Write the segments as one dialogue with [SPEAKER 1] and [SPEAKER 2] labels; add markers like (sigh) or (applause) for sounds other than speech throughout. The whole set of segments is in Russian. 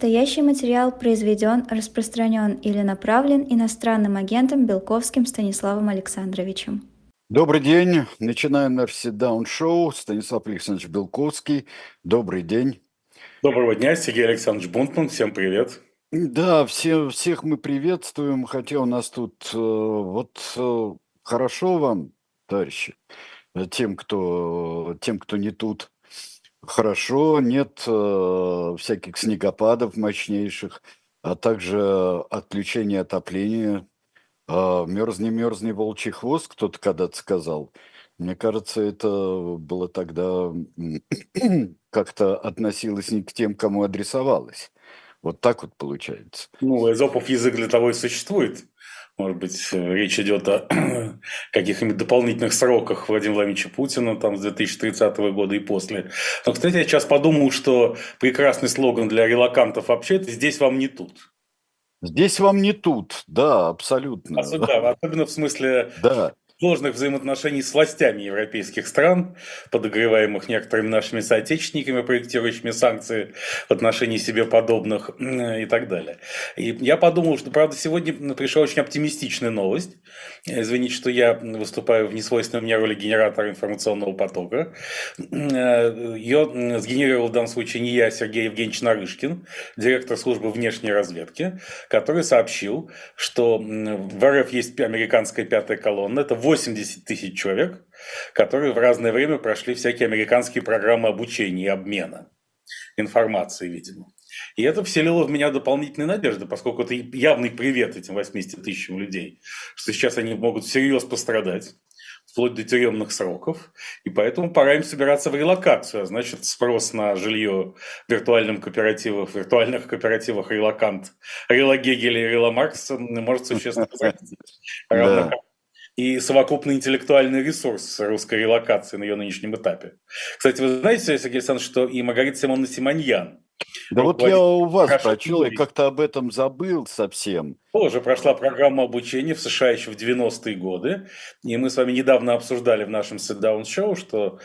[SPEAKER 1] Настоящий материал произведен, распространен или направлен иностранным агентом Белковским Станиславом Александровичем.
[SPEAKER 2] Добрый день. Начинаем наш сит-даун-шоу. Станислав Александрович Белковский. Добрый день.
[SPEAKER 3] Доброго дня, Сергей Александрович Бунтман. Всем привет.
[SPEAKER 2] Да, все, всех мы приветствуем, хотя у нас тут э, вот э, хорошо вам, товарищи, э, тем, кто, тем, кто не тут. Хорошо, нет э, всяких снегопадов мощнейших, а также отключение отопления. Э, мерзни, мерзни, волчий хвост, кто-то когда-то сказал. Мне кажется, это было тогда (clears throat) как-то относилось не к тем, кому адресовалось. Вот так вот получается.
[SPEAKER 3] Ну, эзопов язык для того и существует. Может быть, э, речь идет о (clears throat) каких-нибудь дополнительных сроках Владимира Владимировича Путина там, с 2030 года и после. Но, кстати, я сейчас подумал, что прекрасный слоган для релакантов вообще – это «здесь вам не тут».
[SPEAKER 2] Здесь вам не тут, да, абсолютно.
[SPEAKER 3] Особенно, особенно в смысле да сложных взаимоотношений с властями европейских стран, подогреваемых некоторыми нашими соотечественниками, проектирующими санкции в отношении себе подобных и так далее. И я подумал, что, правда, сегодня пришла очень оптимистичная новость. Извините, что я выступаю в несвойственной мне роли генератора информационного потока. Ее сгенерировал в данном случае не я, а Сергей Евгеньевич Нарышкин, директор службы внешней разведки, который сообщил, что в РФ есть американская пятая колонна. Это 80 тысяч человек, которые в разное время прошли всякие американские программы обучения и обмена информацией, видимо. И это вселило в меня дополнительные надежды, поскольку это явный привет этим 80 тысячам людей, что сейчас они могут всерьез пострадать, вплоть до тюремных сроков, и поэтому пора им собираться в релокацию, а значит спрос на жилье в виртуальном кооперативах, в виртуальных кооперативах релокант, релогегель и реломаркс может существенно (laughs) возрасти. Равно как и совокупный интеллектуальный ресурс русской релокации на ее нынешнем этапе. Кстати, вы знаете, Сергей Александрович, что и Маргарита Симоновна Симоньян,
[SPEAKER 2] да вот я у вас прочел, я как-то об этом забыл совсем.
[SPEAKER 3] Тоже прошла программа обучения в США еще в 90-е годы. И мы с вами недавно обсуждали в нашем sit-down-шоу, что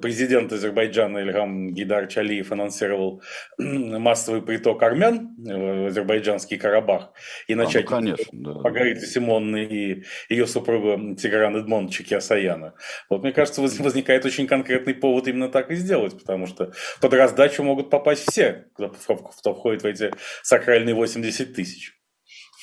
[SPEAKER 3] президент Азербайджана Ильгам Гидар Чалиев анонсировал массовый приток армян в азербайджанский Карабах. И начать а, ну, конечно, да. Маргариты Симонны и ее супруга Тиграна Эдмоновича Киасаяна. Вот мне кажется, возникает очень конкретный повод именно так и сделать, потому что под раздачу могут попасть все, кто входит в эти сакральные 80 тысяч.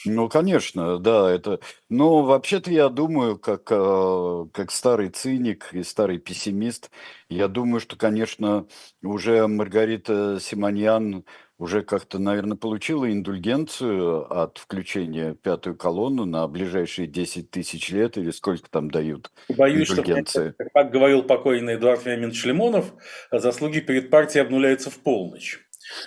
[SPEAKER 2] Ну, конечно, да, это... Но вообще-то я думаю, как, э, как старый циник и старый пессимист, я думаю, что, конечно, уже Маргарита Симоньян уже как-то, наверное, получила индульгенцию от включения пятую колонну на ближайшие 10 тысяч лет или сколько там дают
[SPEAKER 3] Боюсь, индульгенции. что, как говорил покойный Эдуард Вениаминович Лимонов, заслуги перед партией обнуляются в полночь.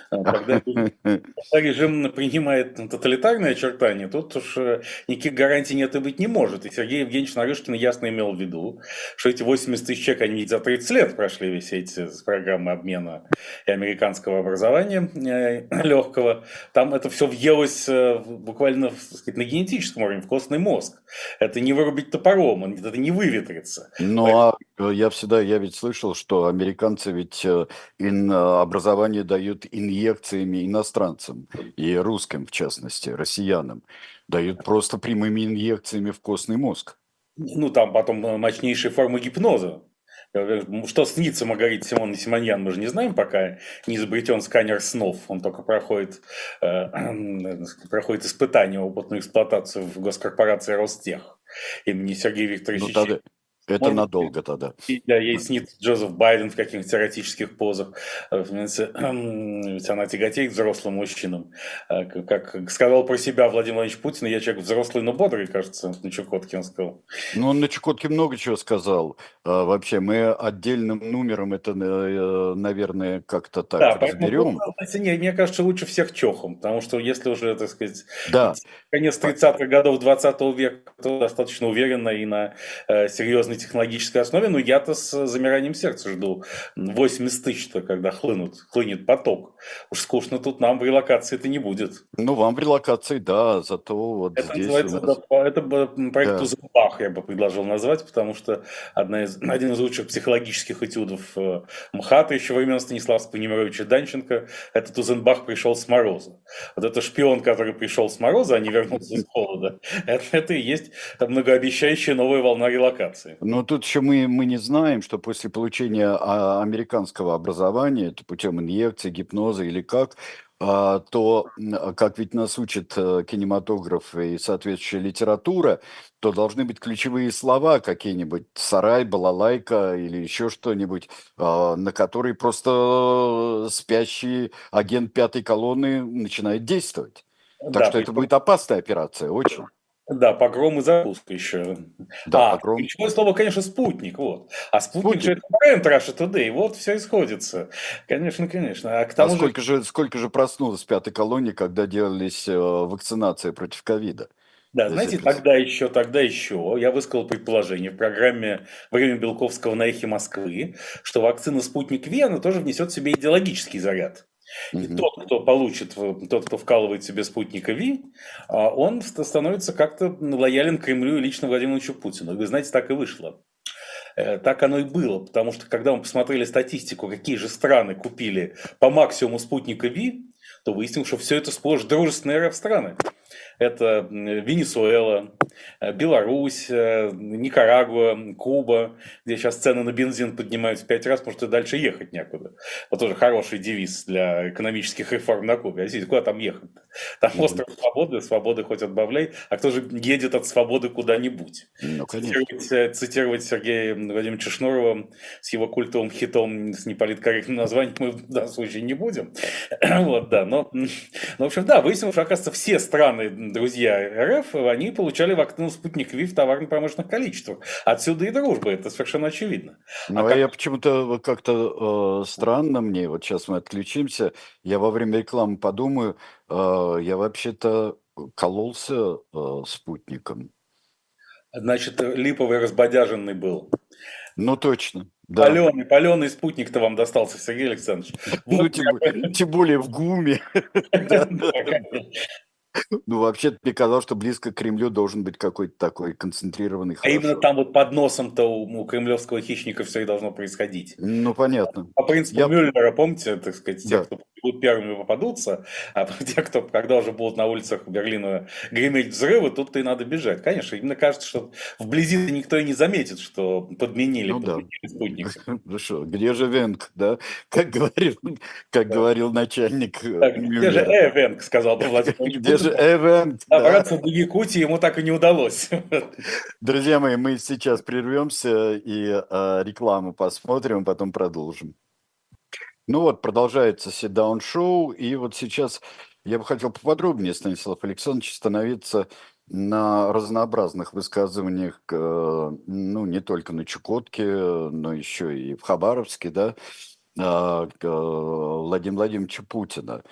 [SPEAKER 3] А, когда, (laughs) режим принимает тоталитарные очертания, тут уж э, никаких гарантий нет и быть не может. И Сергей Евгеньевич Нарышкин ясно имел в виду, что эти 80 тысяч человек, они за 30 лет прошли все эти программы обмена и американского образования э, (clears throat) легкого. Там это все въелось э, буквально сказать, на генетическом уровне, в костный мозг. Это не вырубить топором, это не выветрится.
[SPEAKER 2] Ну, а я всегда, я ведь слышал, что американцы ведь образование дают инъекциями иностранцам, и русским в частности, россиянам, дают просто прямыми инъекциями в костный мозг.
[SPEAKER 3] Ну, там потом э, мощнейшие формы гипноза. Э, что снится Маргарите Симон Симоньян, мы же не знаем, пока не изобретен сканер снов. Он только проходит, э, (clears throat) проходит испытание, опытную эксплуатацию в госкорпорации Ростех имени Сергея Викторовича. Ну, тогда,
[SPEAKER 2] это Может, надолго тогда.
[SPEAKER 3] Да, ей снится Джозеф Байден в каких-то эротических позах. Э, (clears throat) ведь она тяготеет взрослым мужчинам. Э, как сказал про себя Владимир Владимирович Путин, я человек взрослый, но бодрый, кажется, на Чукотке он сказал.
[SPEAKER 2] Ну, он на Чукотке много чего сказал. А, вообще, мы отдельным номером это, э, наверное, как-то так да, разберем.
[SPEAKER 3] Поэтому, не, мне кажется, лучше всех чохом, потому что если уже, так сказать, да. конец 30-х годов 20 века, то достаточно уверенно и на серьезный серьезной технологической основе, но я-то с замиранием сердца жду 80 тысяч-то, когда хлынут, хлынет поток. Уж скучно тут нам в релокации это не будет.
[SPEAKER 2] Ну, вам в релокации, да, зато вот
[SPEAKER 3] это
[SPEAKER 2] здесь
[SPEAKER 3] называется, нас... это проект да. Узенбах, я бы предложил назвать, потому что одна из, один из лучших психологических этюдов э, МХАТа еще времен Станиславского Немировича Данченко, этот Узенбах пришел с мороза. Вот это шпион, который пришел с мороза, а не вернулся из холода, (laughs) это, это и есть многообещающая новая волна релокации.
[SPEAKER 2] Но тут еще мы, мы не знаем, что после получения а, американского образования, это путем инъекции, гипноза или как, а, то, как ведь нас учит э, кинематограф и соответствующая литература, то должны быть ключевые слова какие-нибудь, сарай, балалайка или еще что-нибудь, а, на которые просто спящий агент пятой колонны начинает действовать. Так да, что это будет опасная операция, очень.
[SPEAKER 3] Да, погром и запуск еще. Да, а, погром. ключевое слово, конечно, спутник, вот. А спутник, спутник. же это бренд Russia Today, вот все исходится. Конечно, конечно.
[SPEAKER 2] А, к тому а сколько, же... же, сколько же проснулось пятой колонии, когда делались э, вакцинации против ковида?
[SPEAKER 3] Да, знаете, тогда еще, тогда еще я высказал предположение в программе «Время Белковского на эхе Москвы», что вакцина «Спутник Ви», она тоже внесет в себе идеологический заряд. И угу. тот, кто получит, тот, кто вкалывает себе спутника Ви, а, он становится как-то лоялен Кремлю и лично Владимировичу Путину. Вы знаете, так и вышло. Э, так оно и было, потому что когда мы посмотрели статистику, какие же страны купили по максимуму спутника Ви, то выяснилось, что все это сплошь дружественные РФ-страны. Это Венесуэла, э, Беларусь, э, Никарагуа, Куба, где сейчас цены на бензин поднимаются в пять раз, потому что дальше ехать некуда. Вот тоже хороший девиз для экономических реформ на Кубе. А здесь куда там ехать? Там остров свободы, свободы хоть отбавляй, а кто же едет от свободы куда-нибудь? Ну, цитировать, э, цитировать Сергея Владимировича Шнурова с его культовым хитом с неполиткорректным названием мы в данном случае не будем. (clears throat) вот, да, но, ну, в общем, да, выяснилось, что, оказывается, все страны друзья РФ, они получали вакцину «Спутник Ви» в товарно-промышленных количествах. Отсюда и дружба, это совершенно очевидно.
[SPEAKER 2] Ну, а, а как... я почему-то как-то э, странно мне, вот сейчас мы отключимся, я во время рекламы подумаю, э, я вообще-то кололся э, спутником.
[SPEAKER 3] Значит, липовый разбодяженный был.
[SPEAKER 2] Ну, точно. Да.
[SPEAKER 3] Паленый, паленый спутник-то вам достался, Сергей Александрович. (laughs)
[SPEAKER 2] Ну, тем более в ГУМе. (laughs) (laughs) Ну, вообще, мне казалось, что близко к Кремлю должен быть какой-то такой концентрированный
[SPEAKER 3] А именно там вот под носом-то у, кремлевского хищника все и должно происходить.
[SPEAKER 2] Ну, понятно.
[SPEAKER 3] По принципу Я... Мюллера, помните, так сказать, те, да. кто будут первыми попадутся, а те, кто когда уже будут на улицах Берлина греметь взрывы, тут-то и надо бежать. Конечно, именно кажется, что вблизи никто и не заметит, что подменили, ну, подменили
[SPEAKER 2] да. спутник. (laughs) Ну что, где же Венг, да? Как говорил, как да. говорил начальник
[SPEAKER 3] э, так, Где же Эвенг, сказал бы (laughs) Владимир
[SPEAKER 2] Где же Эвенг?
[SPEAKER 3] Добраться до Якутии ему так и не удалось. (laughs)
[SPEAKER 2] Друзья мои, мы сейчас прервемся и э, рекламу посмотрим, потом продолжим. Ну вот, продолжается седаун-шоу, и вот сейчас я бы хотел поподробнее, Станислав Александрович, становиться на разнообразных высказываниях, э, ну, не только на Чукотке, но еще и в Хабаровске, да, а, Владимира Владимировича Путина,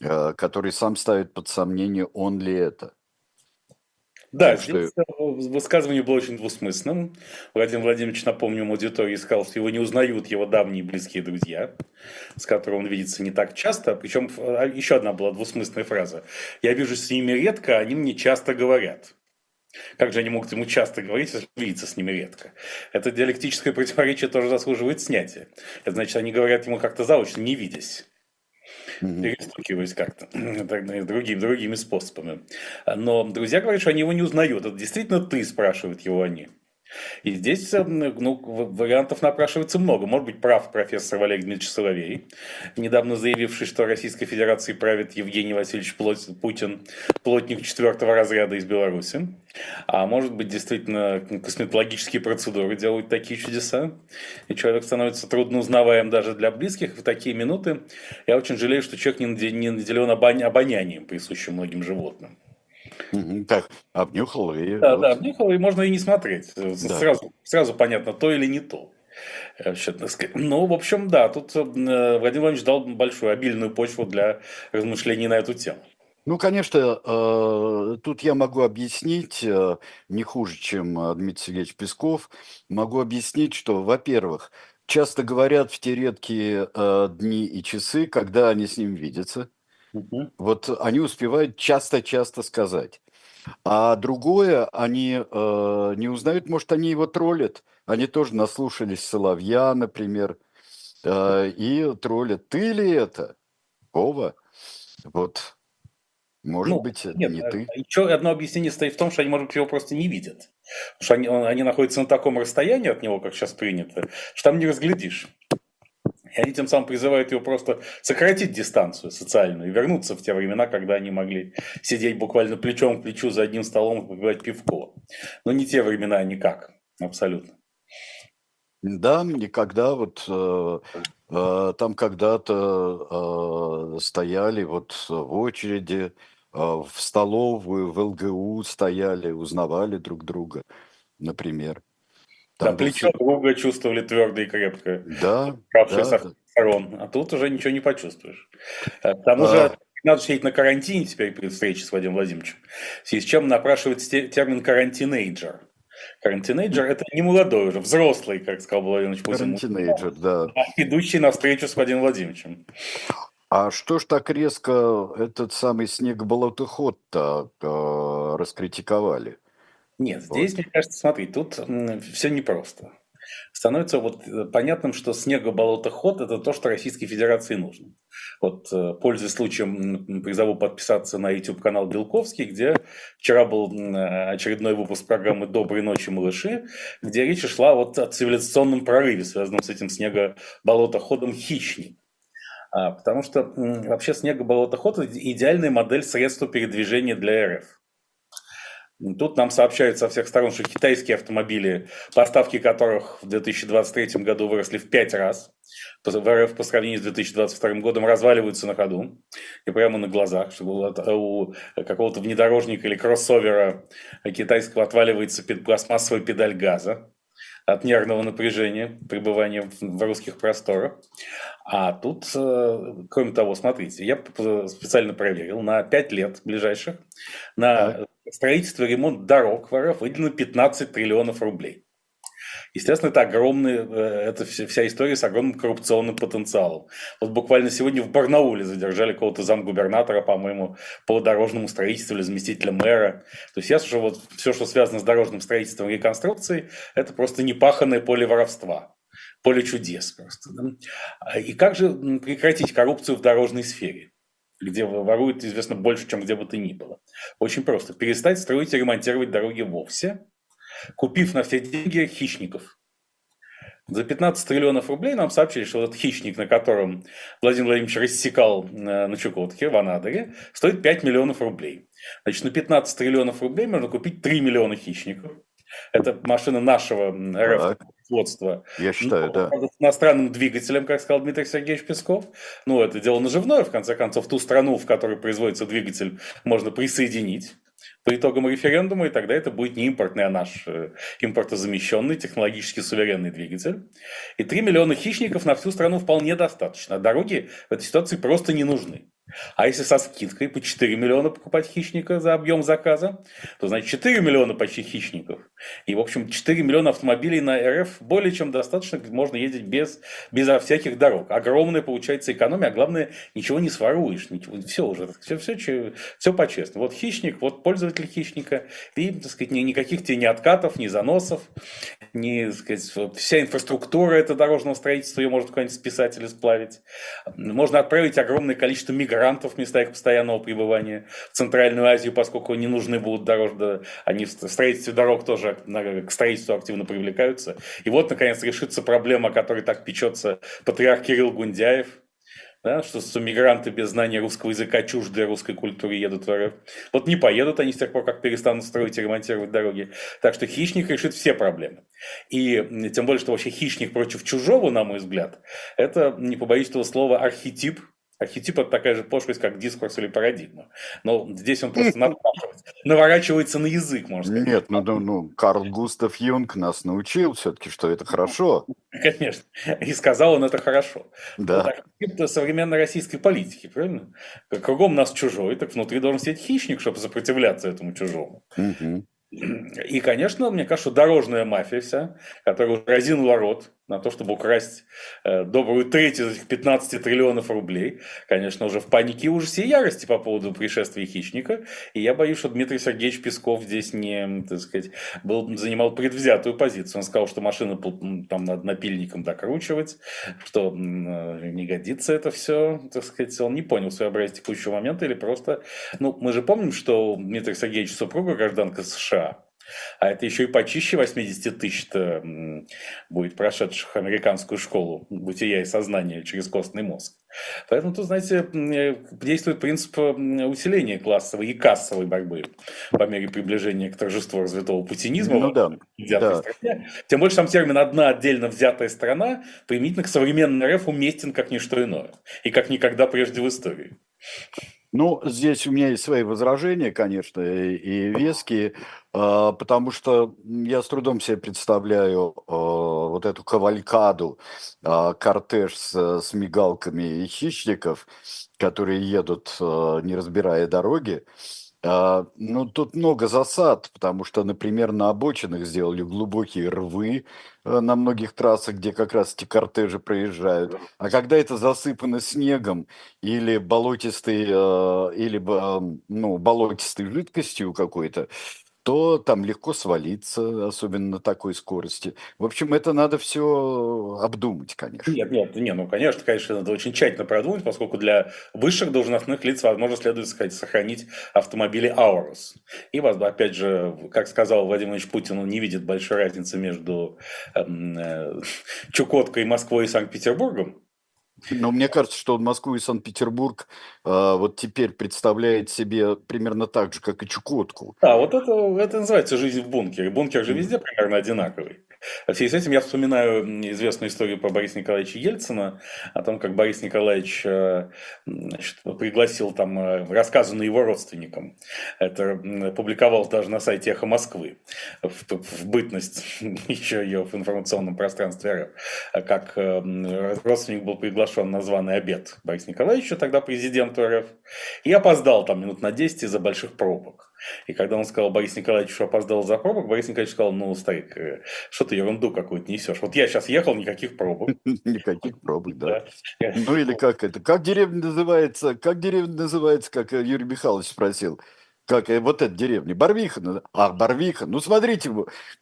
[SPEAKER 2] э, который сам ставит под сомнение, он ли это.
[SPEAKER 3] Да, так здесь что... Э, высказывание было очень двусмысленным. Владимир Владимирович, напомню, аудитории сказал, что его не узнают его давние близкие друзья, с которыми он видится не так часто. Причем а, еще одна была двусмысленная фраза. «Я вижу с ними редко, они мне часто говорят». Как же они могут ему часто говорить, если видится с ними редко? Это диалектическое противоречие тоже заслуживает снятия. Это значит, они говорят ему как-то заочно, не видясь mm-hmm. перестукиваясь как-то (clears throat) другими, другими способами. Но друзья говорят, что они его не узнают. Это действительно ты, спрашивают его они. И здесь э, ну, вариантов напрашивается много. Может быть, прав профессор Валерий Дмитриевич Соловей, недавно заявивший, что Российской Федерацией правит Евгений Васильевич Путин, плотник четвертого разряда из Беларуси. А может быть, действительно, косметологические процедуры делают такие чудеса, и человек становится трудно узнаваем даже для близких. В такие минуты я очень жалею, что человек не наделен обонянием, присущим многим животным.
[SPEAKER 2] Так, обнюхал
[SPEAKER 3] и... Да, вот. да, обнюхал, и можно и не смотреть. Да. Сразу, сразу понятно, то или не то. Ну, в общем, да, тут э, Владимир Владимирович дал большую, обильную почву для размышлений на эту тему.
[SPEAKER 2] Ну, конечно, э, тут я могу объяснить, э, не хуже, чем э, Дмитрий Сергеевич Песков, могу объяснить, что, во-первых, часто говорят в те редкие дни и часы, когда они с ним видятся. Угу. Вот они успевают часто-часто сказать. А другое, они э, не узнают, может, они его троллят. Они тоже наслушались Соловья, например, э, и троллят. Ты ли это? Вова? Вот может ну, быть, нет, не ты.
[SPEAKER 3] Еще одно объяснение стоит в том, что они, может быть, его просто не видят. Потому что они, они находятся на таком расстоянии от него, как сейчас принято, что там не разглядишь. И они тем самым призывают его просто сократить дистанцию социальную и вернуться в те времена, когда они могли сидеть буквально плечом к плечу за одним столом и попивать пивко. Но не те времена никак, абсолютно.
[SPEAKER 2] Да, никогда вот э, э, там когда-то э, стояли вот в очереди а, в столовую, в ЛГУ стояли, узнавали друг друга, например.
[SPEAKER 3] Там да, плечо был... друга чувствовали твердо и крепко.
[SPEAKER 2] Да,
[SPEAKER 3] да, со да. сторон. А тут уже ничего не почувствуешь. К тому а... же надо сидеть на карантине теперь перед встречей с Владимиром Владимировичем. В связи с чем напрашивается термин «карантинейджер». Карантинейджер – это не молодой уже, взрослый, как сказал Владимир Владимирович
[SPEAKER 2] Путин. Карантинейджер, да.
[SPEAKER 3] А идущий навстречу с Владимиром Владимировичем.
[SPEAKER 2] А что ж так резко этот самый снегоболотоход-то э, раскритиковали?
[SPEAKER 3] Нет, здесь, вот. мне кажется, смотри, тут все непросто. Становится вот э, понятным, что снегоболотоход – это то, что Российской Федерации нужно. Вот, э, пользуясь случаем, призову подписаться на YouTube-канал Белковский, где вчера был очередной выпуск программы «Доброй ночи, малыши», где речь шла вот о цивилизационном прорыве, связанном с этим снегоболотоходом «Хищник». А, потому что вообще снегоболотоход – идеальная модель средства передвижения для РФ. Тут нам сообщают со всех сторон, что китайские автомобили, поставки которых в 2023 году выросли в пять раз, в РФ по сравнению с 2022 годом разваливаются на ходу и прямо на глазах, чтобы у какого-то внедорожника или кроссовера китайского отваливается пластмассовая педаль газа от нервного напряжения пребывания в русских просторах. А тут, э, кроме того, смотрите, я специально проверил, на 5 лет ближайших на строительство и ремонт дорог в РФ выделено 15 триллионов рублей. Естественно, это огромный, э, это вся история с огромным коррупционным потенциалом. Вот буквально сегодня в Барнауле задержали какого-то замгубернатора, по-моему, по дорожному строительству или заместителя мэра. То есть ясно, что вот все, что связано с дорожным строительством и реконструкцией, это просто непаханное поле воровства поле чудес просто. Да? И как же прекратить коррупцию в дорожной сфере? Где воруют, известно, больше, чем где бы то ни было. Очень просто. Перестать строить и ремонтировать дороги вовсе, купив на все деньги хищников. За 15 триллионов рублей нам сообщили, что этот хищник, на котором Владимир Владимирович рассекал э, на Чукотке, в Анадыре, стоит 5 миллионов рублей. Значит, на 15 триллионов рублей можно купить 3 миллиона хищников. Это машина нашего РФ производства.
[SPEAKER 2] Я считаю,
[SPEAKER 3] ну,
[SPEAKER 2] да. С
[SPEAKER 3] иностранным двигателем, как сказал Дмитрий Сергеевич Песков. Ну, это дело наживное, в конце концов, ту страну, в которой производится двигатель, можно присоединить по итогам референдума, и тогда это будет не импортный, а наш э, импортозамещенный, технологически суверенный двигатель. И 3 миллиона хищников на всю страну вполне достаточно. Дороги в этой ситуации просто не нужны. А если со скидкой по 4 миллиона покупать хищника за объем заказа, то значит 4 миллиона почти хищников. И, в общем, 4 миллиона автомобилей на РФ более чем достаточно, можно ездить без, без всяких дорог. Огромная получается экономия, а главное, ничего не своруешь. Ничего, все уже, все, все, все по-честному. Вот хищник, вот пользователь хищника, и, так сказать, ни, никаких тебе ни откатов, ни заносов, ни, так сказать, вся инфраструктура этого дорожного строительства, ее можно куда-нибудь списать или сплавить. Можно отправить огромное количество мигрантов мигрантов в местах постоянного пребывания в Центральную Азию, поскольку не нужны будут дорожные, они в строительстве дорог тоже к строительству активно привлекаются. И вот, наконец, решится проблема, о которой так печется патриарх Кирилл Гундяев, да, что, что мигранты без знания русского языка чуждые русской культуре едут в РФ. Вот не поедут они с тех пор, как перестанут строить и ремонтировать дороги. Так что хищник решит все проблемы. И тем более, что вообще хищник против чужого, на мой взгляд, это, не побоюсь этого слова, архетип Архетип – это такая же пошлость, как дискурс или парадигма. Но здесь он просто (laughs) наворачивается на язык, можно сказать.
[SPEAKER 2] Нет, ну, ну, ну Карл Густав Юнг нас научил все-таки, что это хорошо. (laughs)
[SPEAKER 3] Конечно. И сказал он это хорошо.
[SPEAKER 2] Да.
[SPEAKER 3] Это современной российской политики, правильно? Кругом нас чужой, так внутри должен сидеть хищник, чтобы сопротивляться этому чужому.
[SPEAKER 2] Угу.
[SPEAKER 3] И, конечно, мне кажется, дорожная мафия вся, которая разинула рот на то, чтобы украсть э, добрую треть из этих 15 триллионов рублей, конечно, уже в панике, ужасе и ярости по поводу пришествия хищника. И я боюсь, что Дмитрий Сергеевич Песков здесь не, так сказать, был, занимал предвзятую позицию. Он сказал, что машину там надо напильником докручивать, что э, не годится это все, так сказать. Он не понял своеобразие текущего момента или просто... Ну, мы же помним, что Дмитрий Сергеевич супруга гражданка США, а это еще и почище 80 тысяч будет прошедших американскую школу бытия и сознания через костный мозг. Поэтому тут, знаете, э, действует принцип усиления классовой и кассовой борьбы по мере приближения к торжеству развитого путинизма.
[SPEAKER 2] Ну да.
[SPEAKER 3] да. Стране. Тем больше там термин «одна отдельно взятая страна» применительно к современной РФ уместен как ничто иное. И как никогда прежде в истории.
[SPEAKER 2] Ну, здесь у меня есть свои возражения, конечно, и веские, а, потому что я с трудом себе представляю а, вот эту кавалькаду, а, кортеж с, с мигалками и хищников, которые едут, не разбирая дороги. А, ну, тут много засад, потому что, например, на обочинах сделали глубокие рвы э, на многих трассах, где как раз эти кортежи проезжают. А когда это засыпано снегом или болотистой, э, или ну, болотистой жидкостью какой-то, то там легко свалиться, особенно на такой скорости. В общем, это надо все обдумать, конечно.
[SPEAKER 3] Нет, нет, нет, ну, конечно, конечно, надо очень тщательно продумать, поскольку для высших должностных лиц, возможно, следует сказать, сохранить автомобили Аурус. И, опять же, как сказал Владимир Ильич Путин, он не видит большой разницы между эм, э, Чукоткой, Москвой и Санкт-Петербургом.
[SPEAKER 2] Но мне кажется, что Москву и Санкт-Петербург э, вот теперь представляет себе примерно так же, как и Чукотку.
[SPEAKER 3] Да, вот это, это называется жизнь в бункере. Бункер же везде примерно одинаковый. В связи с этим я вспоминаю известную историю про Бориса Николаевича Ельцина, о том, как Борис Николаевич э, значит, пригласил там э, рассказанный его родственникам. Это публиковал даже на сайте «Эхо Москвы» в, в бытность (laughs) еще ее в информационном пространстве РФ. Как э, родственник был приглашен на званый обед Бориса Николаевича, тогда президенту РФ, и опоздал там минут на 10 из-за больших пробок. И когда он сказал Борис Николаевич, что опоздал за пробок, Борис Николаевич сказал, ну, старик, э, что ты ерунду какую-то несешь. Вот я сейчас ехал, никаких пробок. (laughs)
[SPEAKER 2] Никаких пробок, да. Ну или как это? Как деревня называется? Как деревня называется, как э, Юрий Михайлович спросил? Как э, вот эта деревня, Барвиха, а, Барвиха, ну, смотрите,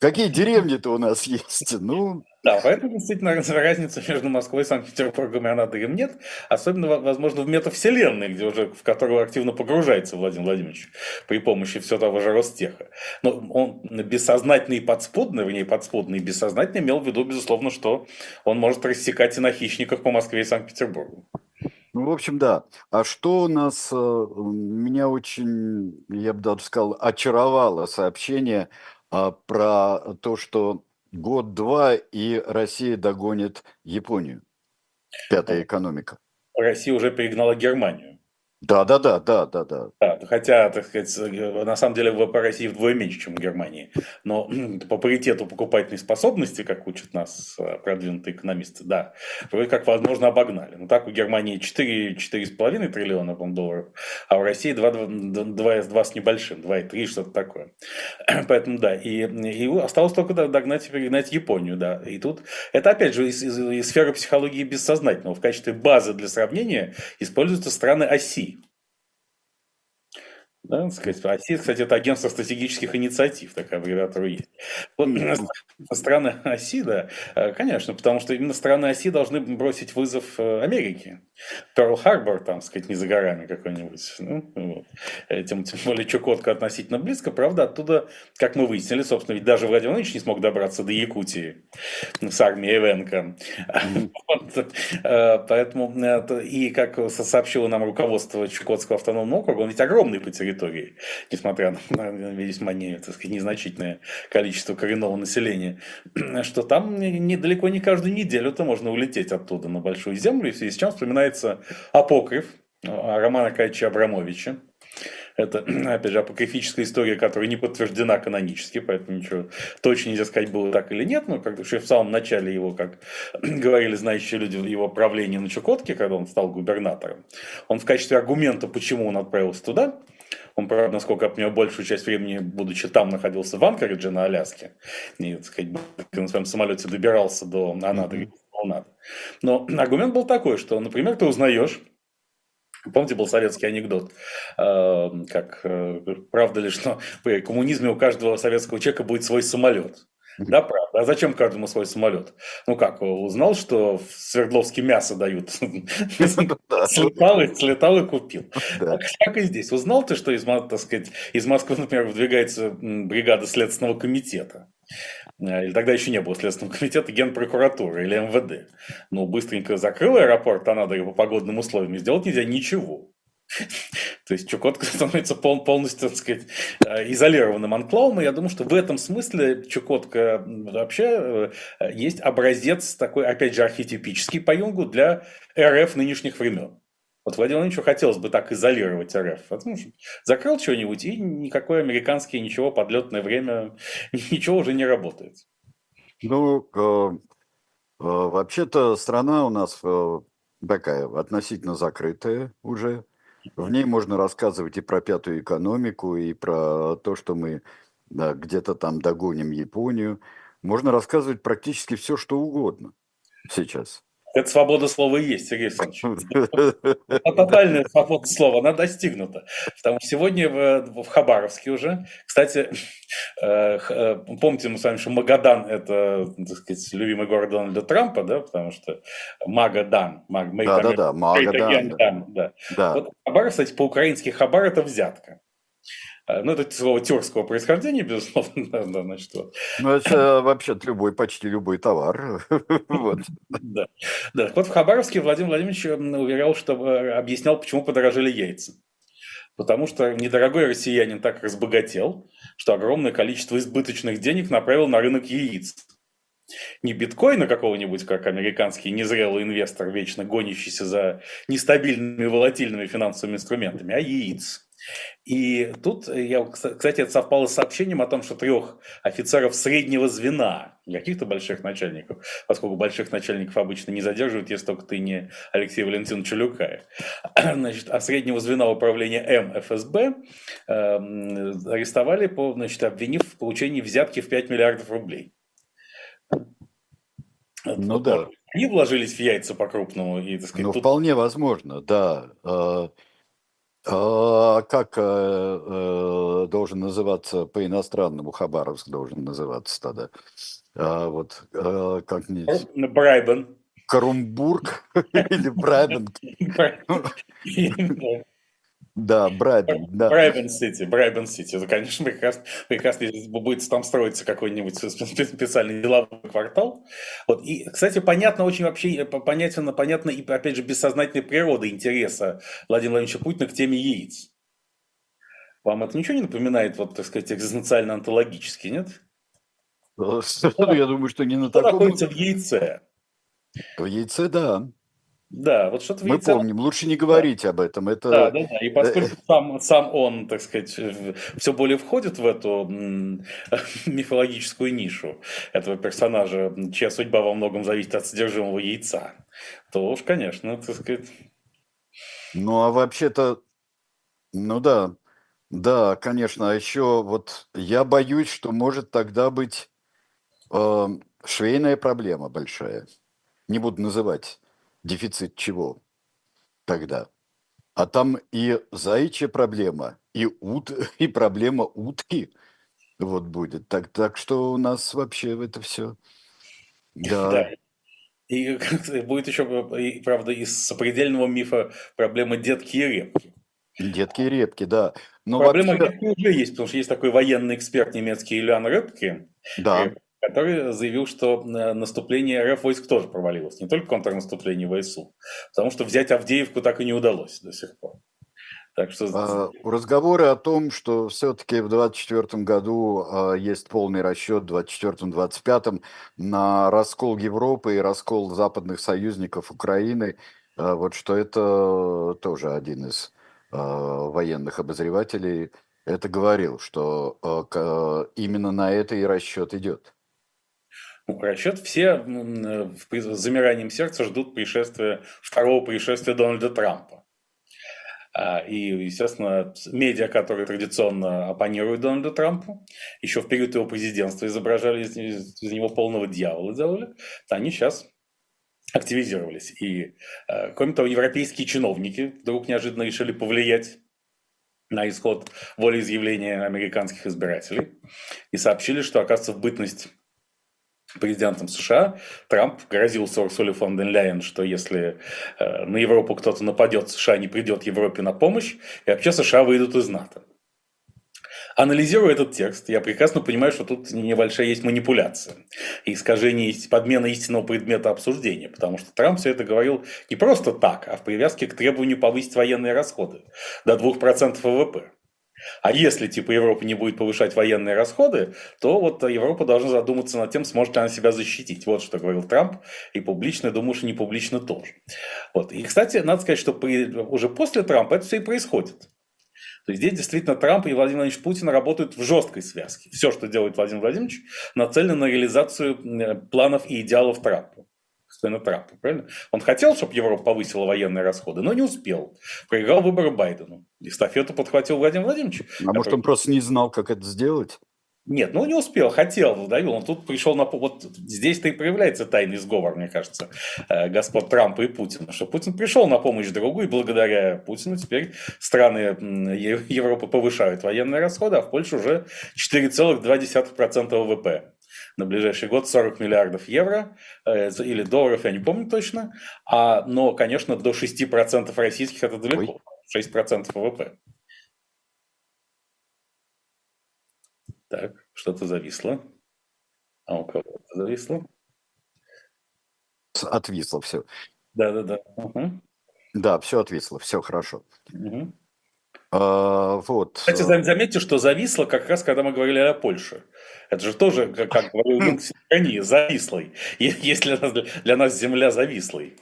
[SPEAKER 2] какие деревни-то у нас (laughs) есть, ну...
[SPEAKER 3] Да, поэтому действительно разница между Москвой и Санкт-Петербургом и Анадырем нет, особенно, возможно, в метавселенной, где уже, в которую активно погружается Владимир Владимирович при помощи все того же Ростеха. Но он бессознательный и подспудный, в ней подспудный и бессознательный имел в виду, безусловно, что он может рассекать и на хищниках по Москве и Санкт-Петербургу.
[SPEAKER 2] Ну, в общем, да. А что у нас, э, меня очень, я бы даже сказал, очаровало сообщение а, про то, что год-два и Россия догонит Японию. Пятая экономика.
[SPEAKER 3] Россия уже перегнала Германию.
[SPEAKER 2] Да, да, да, да, да, да.
[SPEAKER 3] Хотя, так сказать, на самом деле ВВП России вдвое меньше, чем в Германии. Но по паритету покупательной способности, как учат нас э, продвинутые экономисты, да, вроде как, возможно, обогнали. Но так у Германии 4-4,5 триллиона долларов, а в России 2, 2, 2, 2 с небольшим, 2,3, что-то такое. (clears throat) Поэтому, да, и, и осталось только догнать перегнать Японию, да. И тут, это опять же из, из, из сферы психологии бессознательного. В качестве базы для сравнения используются страны оси. Да, сказать, АСИ, кстати, это агентство стратегических инициатив, такая аббревиатура есть. Вот (clears throat) страны оси, да, э, конечно, потому что именно страны оси должны бросить вызов э, Америке. Перл-Харбор, там, сказать, не за горами какой-нибудь. Ну, вот. Э, тем, тем более Чукотка относительно близко. Правда, оттуда, как мы выяснили, собственно, ведь даже Владимир Владимирович не смог добраться до Якутии с армией Эвенко. (laughs) Поэтому, и как сообщило нам руководство Чукотского автономного округа, он ведь огромный по территории территории, несмотря на весьма не, так сказать, незначительное количество коренного населения, (clears throat) что там недалеко не каждую неделю-то можно улететь оттуда на Большую Землю, и в связи с чем вспоминается апокриф Романа Кайча Абрамовича, это, (clears throat) опять же, апокрифическая история, которая не подтверждена канонически, поэтому ничего точно нельзя сказать, было так или нет. Но как еще в самом начале его, как (clears throat) говорили знающие люди, его правления на Чукотке, когда он стал губернатором, он в качестве аргумента, почему он отправился туда, он, правда, насколько я понимаю, большую часть времени, будучи там, находился в Анкоридже на Аляске. И, так сказать, на своем самолете добирался до Анады. Но аргумент был такой, что, например, ты узнаешь, Помните, был советский анекдот, э, как э, правда ли, что (laughs) при коммунизме у каждого советского человека будет свой самолет? Да, правда. А зачем каждому свой самолет? Ну как, узнал, что в Свердловске мясо дают. Слетал и, слетал и купил. Так и здесь. Узнал ты, что из, так сказать, из Москвы, например, выдвигается бригада Следственного комитета? Э, или тогда еще не было Следственного комитета, Генпрокуратуры или МВД. Ну, быстренько закрыл аэропорт, а надо его по погодным условиям, сделать нельзя ничего. То есть Чукотка (laughs) становится полностью, так сказать, э, изолированным анклавом, и я думаю, что в этом смысле Чукотка вообще э, есть образец такой, опять же, архетипический по Юнгу для РФ нынешних времен. Вот Владимир Владимировичу хотелось бы так изолировать РФ. Что закрыл что-нибудь, и никакое американское ничего, подлетное время, (laughs) ничего уже не работает.
[SPEAKER 2] Ну, э, вообще-то страна у нас такая относительно закрытая уже. В ней можно рассказывать и про пятую экономику, и про то, что мы да, где-то там догоним Японию. Можно рассказывать практически все, что угодно сейчас.
[SPEAKER 3] Это свобода слова и есть, Сергей Александрович. Тотальная (laughs) свобода слова, она достигнута. Потому что сегодня в, в Хабаровске уже, кстати, э, э, помните мы с вами, что Магадан – это, так сказать, любимый город Дональда Трампа, да, потому что Магадан.
[SPEAKER 2] Маг, да, да, да, Магадан. Да.
[SPEAKER 3] Да. Да. Вот Хабар, кстати, по-украински Хабар – это взятка. Э, ну, это слово тюркского происхождения, безусловно. (laughs) Да, значит, вот.
[SPEAKER 2] Ну, это (coughs) вообще любой, почти любой товар. (laughs)
[SPEAKER 3] вот. Да. да. Вот в Хабаровске Владимир Владимирович уверял, что э, объяснял, почему подорожали яйца. Потому что недорогой россиянин так разбогател, что огромное количество избыточных денег направил на рынок яиц. Не биткоина какого-нибудь, как американский незрелый инвестор, вечно гонящийся за нестабильными волатильными финансовыми инструментами, а яиц. И тут, я, кстати, это совпало с сообщением о том, что трех офицеров среднего звена, каких-то больших начальников, поскольку больших начальников обычно не задерживают, если только ты не Алексей Валентинович Люкаев, (clears throat) значит, а среднего звена управления МФСБ э, арестовали, по, значит, обвинив в получении взятки в 5 миллиардов рублей.
[SPEAKER 2] Ну да.
[SPEAKER 3] Они вложились в яйца по-крупному. И,
[SPEAKER 2] так сказать, ну, тут... вполне возможно, да. А, а как э, должен называться по-иностранному Хабаровск должен называться тогда? А, вот э, как не...
[SPEAKER 3] Брайбен.
[SPEAKER 2] Карумбург (laughs) или Брайбен? (laughs) (laughs) Да, Брайбен. Да.
[SPEAKER 3] Брайбен Сити, Брайбен Сити. Это, конечно, прекрасно, прекрасно, если будет там строиться какой-нибудь специальный деловой квартал. Вот. И, кстати, понятно очень вообще, понятно, понятно и, опять же, бессознательная природа интереса Владимира Владимировича Путина к теме яиц. Вам это ничего не напоминает, вот, так сказать, экзистенциально-онтологически, нет? (laughs)
[SPEAKER 2] Я думаю, что не на
[SPEAKER 3] таком... находится в яйце?
[SPEAKER 2] В яйце, да.
[SPEAKER 3] Да, вот что-то
[SPEAKER 2] Мы помним, лучше не говорить да. об этом. Это...
[SPEAKER 3] Да, да, да. И поскольку (laughs) сам, сам он, так сказать, все более входит в эту (laughs) мифологическую нишу этого персонажа, чья судьба во многом зависит от содержимого яйца, то уж, конечно, так сказать...
[SPEAKER 2] Ну, а вообще-то, ну да, да, конечно. А еще вот я боюсь, что может тогда быть э, швейная проблема большая. Не буду называть Дефицит чего тогда? А там и заячья проблема, и, ут, (laughs) и проблема утки вот будет. Так, так что у нас вообще это все.
[SPEAKER 3] Да. да. И (laughs) будет еще, правда, из сопредельного мифа проблема детки и репки.
[SPEAKER 2] Детки и репки, да.
[SPEAKER 3] Но Проблема вообще... уже есть, потому что есть такой военный эксперт немецкий Ильян Репке,
[SPEAKER 2] да
[SPEAKER 3] который заявил, что э, наступление РФ войск тоже провалилось, не только контрнаступление ВСУ, потому что взять Авдеевку так и не удалось до сих пор.
[SPEAKER 2] Так что... А, разговоры о том, что все-таки в 2024 году а, есть полный расчет, в 2024-2025 на раскол Европы и раскол западных союзников Украины, а, вот что это тоже один из а, военных обозревателей это говорил, что а, именно на это и расчет идет.
[SPEAKER 3] Ну, расчет все с замиранием сердца ждут пришествия, второго пришествия Дональда Трампа. А, и, естественно, медиа, которые традиционно оппонируют Дональду Трампу, еще в период его президентства изображали из, из, него полного дьявола делали, они сейчас активизировались. И, а, кроме того, европейские чиновники вдруг неожиданно решили повлиять на исход волеизъявления американских избирателей и сообщили, что, оказывается, в бытность президентом США, Трамп грозил Урсуле фон ден Ляйен, что если э, на Европу кто-то нападет, США не придет Европе на помощь, и вообще США выйдут из НАТО. Анализируя этот текст, я прекрасно понимаю, что тут небольшая есть манипуляция и искажение, подмена истинного предмета обсуждения, потому что Трамп все это говорил не просто так, а в привязке к требованию повысить военные расходы до 2% ВВП. А если типа Европа не будет повышать военные расходы, то вот Европа должна задуматься над тем, сможет ли она себя защитить. Вот что говорил Трамп. И публично, думаю, что не публично тоже. Вот. И, кстати, надо сказать, что при, уже после Трампа это все и происходит. То есть здесь действительно Трамп и Владимир Владимирович Путин работают в жесткой связке. Все, что делает Владимир Владимирович, нацелено на реализацию планов и идеалов Трампа господина Трампа, правильно? Он хотел, чтобы Европа повысила военные расходы, но не успел. Проиграл выборы Байдену. Эстафету подхватил Владимир Владимирович. А
[SPEAKER 2] который... может, он просто не знал, как это сделать?
[SPEAKER 3] Нет, ну не успел, хотел, давил. Он тут пришел на... Вот здесь-то и проявляется тайный сговор, мне кажется, э, господ Трампа и Путина. Что Путин пришел на помощь другу, и благодаря Путину теперь страны Европы повышают военные расходы, а в Польше уже 4,2% ВВП на ближайший год 40 миллиардов евро э, или долларов, я не помню точно. А, но, конечно, до 6% российских это далеко. 6% ВВП. Так, что-то зависло. А у кого-то зависло?
[SPEAKER 2] Отвисло все.
[SPEAKER 3] Да-да-да. Угу.
[SPEAKER 2] Да, все отвисло, все хорошо. Угу. А, вот.
[SPEAKER 3] Кстати, заметьте, что зависло как раз, когда мы говорили о Польше. Это же тоже, как, как говорил завислой. Есть для нас, для нас земля завислой.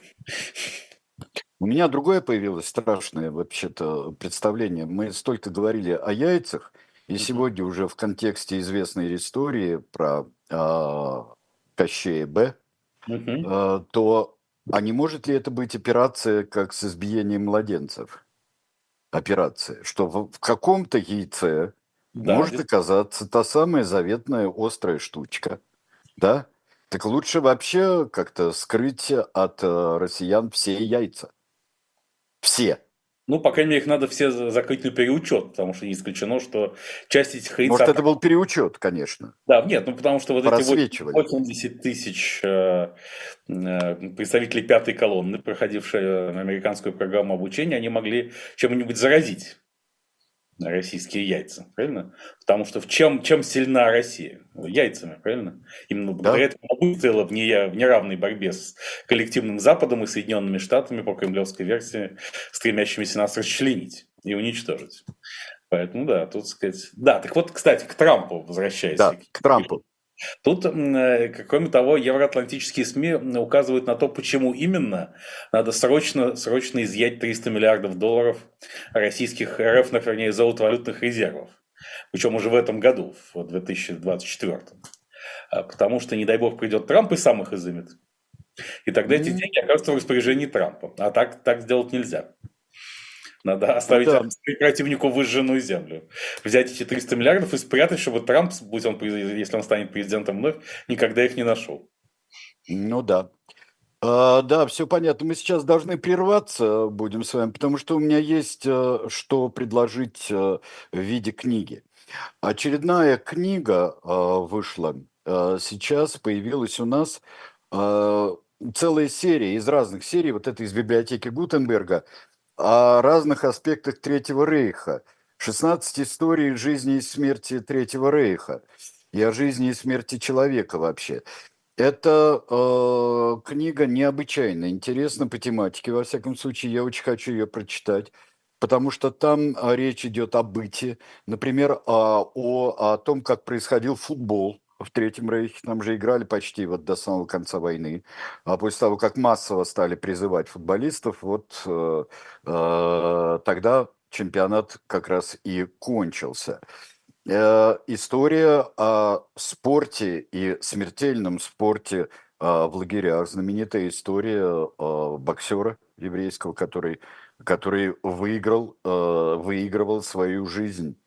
[SPEAKER 2] У меня другое появилось страшное вообще-то представление. Мы столько говорили о яйцах, и сегодня уже в контексте известной истории про э, Кощея Б, э, то а не может ли это быть операция как с избиением младенцев? Операция, что в, в каком-то яйце да, может оказаться та самая заветная острая штучка, да? Так лучше вообще как-то скрыть от э, россиян все яйца. Все.
[SPEAKER 3] Ну, по крайней мере, их надо все закрыть на переучет, потому что не исключено, что часть этих яиц...
[SPEAKER 2] Может, это был переучет, конечно.
[SPEAKER 3] Да, нет, ну потому что вот эти 80 тысяч э, э, представителей пятой колонны, проходившие американскую программу обучения, они могли чем-нибудь заразить российские яйца, правильно? Потому что в чем, чем сильна Россия? Яйцами, правильно? Именно благодаря да. этому выстояла в, не, в неравной борьбе с коллективным Западом и Соединенными Штатами по кремлевской версии, стремящимися нас расчленить и уничтожить. Поэтому, да, тут сказать... Да, так вот, кстати, к Трампу возвращаясь.
[SPEAKER 2] Да, к Трампу.
[SPEAKER 3] Тут, э, кроме того, евроатлантические СМИ указывают на то, почему именно надо срочно, срочно изъять 300 миллиардов долларов российских РФ, вернее, золотовалютных резервов. Причем уже в этом году, в 2024. А, потому что, не дай бог, придет Трамп и сам их изымет. И тогда эти деньги окажутся в распоряжении Трампа. А так, так сделать нельзя. Надо оставить да. противнику выжженную землю. Взять эти 300 миллиардов и спрятать, чтобы Трамп, будь он, если он станет президентом вновь, никогда их не нашел.
[SPEAKER 2] Ну да. А, да, все понятно. Мы сейчас должны прерваться, будем с вами, потому что у меня есть э, что предложить э, в виде книги. Очередная книга э, вышла. Сейчас появилась у нас целая серия из разных серий, вот это из библиотеки Гутенберга, о разных аспектах Третьего Рейха. 16 историй жизни и смерти Третьего Рейха и о жизни и смерти человека вообще. Это э, книга необычайно интересна по тематике. Во всяком случае, я очень хочу ее прочитать. потому что там а, речь идет о быте, например, о, о, о том, как происходил футбол в Третьем Рейхе, там же играли почти вот до самого конца войны, а после того, как массово стали призывать футболистов, вот э, э, тогда чемпионат как раз и кончился. Э, история о спорте и смертельном спорте э, в лагерях, знаменитая история э, боксера еврейского, который, который выиграл, э, выигрывал свою жизнь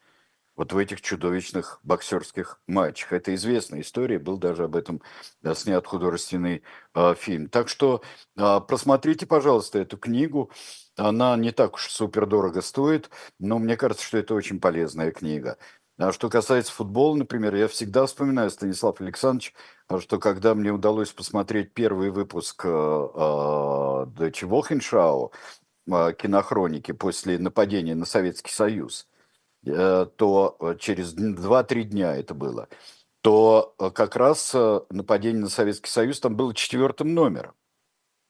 [SPEAKER 2] вот в этих чудовищных боксерских матчах. Это известная история, был даже об этом да, снят художественный э, фильм. Так что э, просмотрите, пожалуйста, эту книгу. Она не так уж супер дорого стоит, но мне кажется, что это очень полезная книга. А что касается футбола, например, я всегда вспоминаю, Станислав Александрович, что когда мне удалось посмотреть первый выпуск э, Deutsche Wochenschau, э, кинохроники после нападения на Советский Союз, Э, то э, через 2-3 дня это было, то э, как раз нападение на Советский Союз там было четвертым номером,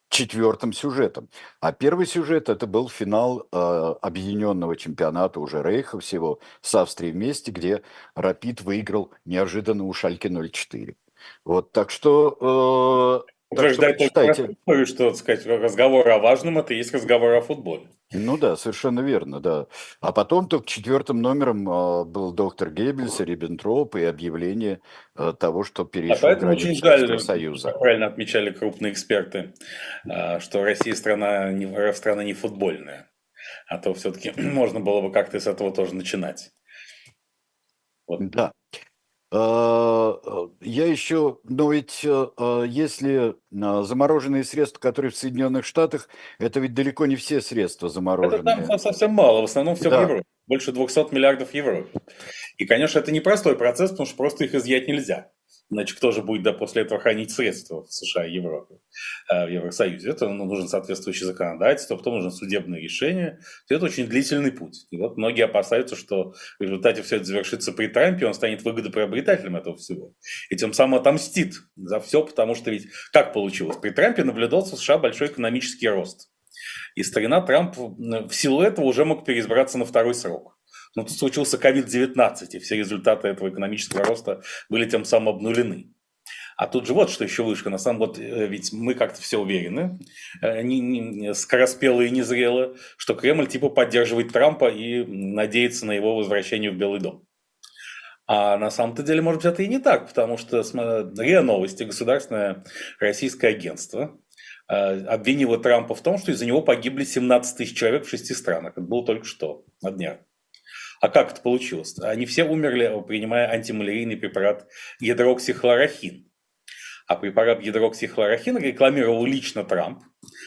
[SPEAKER 2] четвертым сюжетом. А первый сюжет это был финал э, объединенного чемпионата уже Рейха всего с Австрией вместе, где Рапид выиграл неожиданно у Шальки 0-4. Вот, так что э,
[SPEAKER 3] Утверждать только что, что сказать, разговор о важном – это и есть разговор о футболе.
[SPEAKER 2] Ну да, совершенно верно, да. А потом только четвертым номером э, был доктор Геббельс Риббентроп и объявление э, того, что перешел а
[SPEAKER 3] границу Советского Союза. Правильно отмечали крупные эксперты, что Россия страна не, страна не футбольная. А то все-таки (clears throat) можно было бы как-то с этого тоже начинать.
[SPEAKER 2] Вот. Да. А, а, я еще, но ведь а, если замороженные средства, которые в Соединенных Штатах, это ведь далеко не все средства замороженные.
[SPEAKER 3] Это там совсем мало, в основном все да. в Европе, больше 200 миллиардов евро. И, конечно, это непростой процесс, потому что просто их изъять нельзя. Значит, кто же будет да, после этого хранить средства в США и Европе, э, в Евросоюзе? Это ну, нужен соответствующее законодательство, потом нужно судебное решение. Это очень длительный путь. И вот многие опасаются, что в результате все это завершится при Трампе, он станет выгодоприобретателем этого всего. И тем самым отомстит за все, потому что ведь как получилось? При Трампе наблюдался в США большой экономический рост. И старина Трамп в силу этого уже мог переизбраться на второй срок. Но тут случился COVID-19, и все результаты этого экономического роста были тем самым обнулены. А тут же вот что еще выше. На самом деле, вот, ведь мы как-то все уверены, э, не, не, скороспело и незрело, что Кремль типа поддерживает Трампа и надеется на его возвращение в Белый дом. А на самом-то деле, может быть, это и не так, потому что РИА Новости, государственное российское агентство, э, обвинило Трампа в том, что из-за него погибли 17 тысяч человек в шести странах. Это было только что, на днях. А как это получилось? Они все умерли, принимая антималярийный препарат гидроксихлорохин. А препарат гидроксихлорохин рекламировал лично Трамп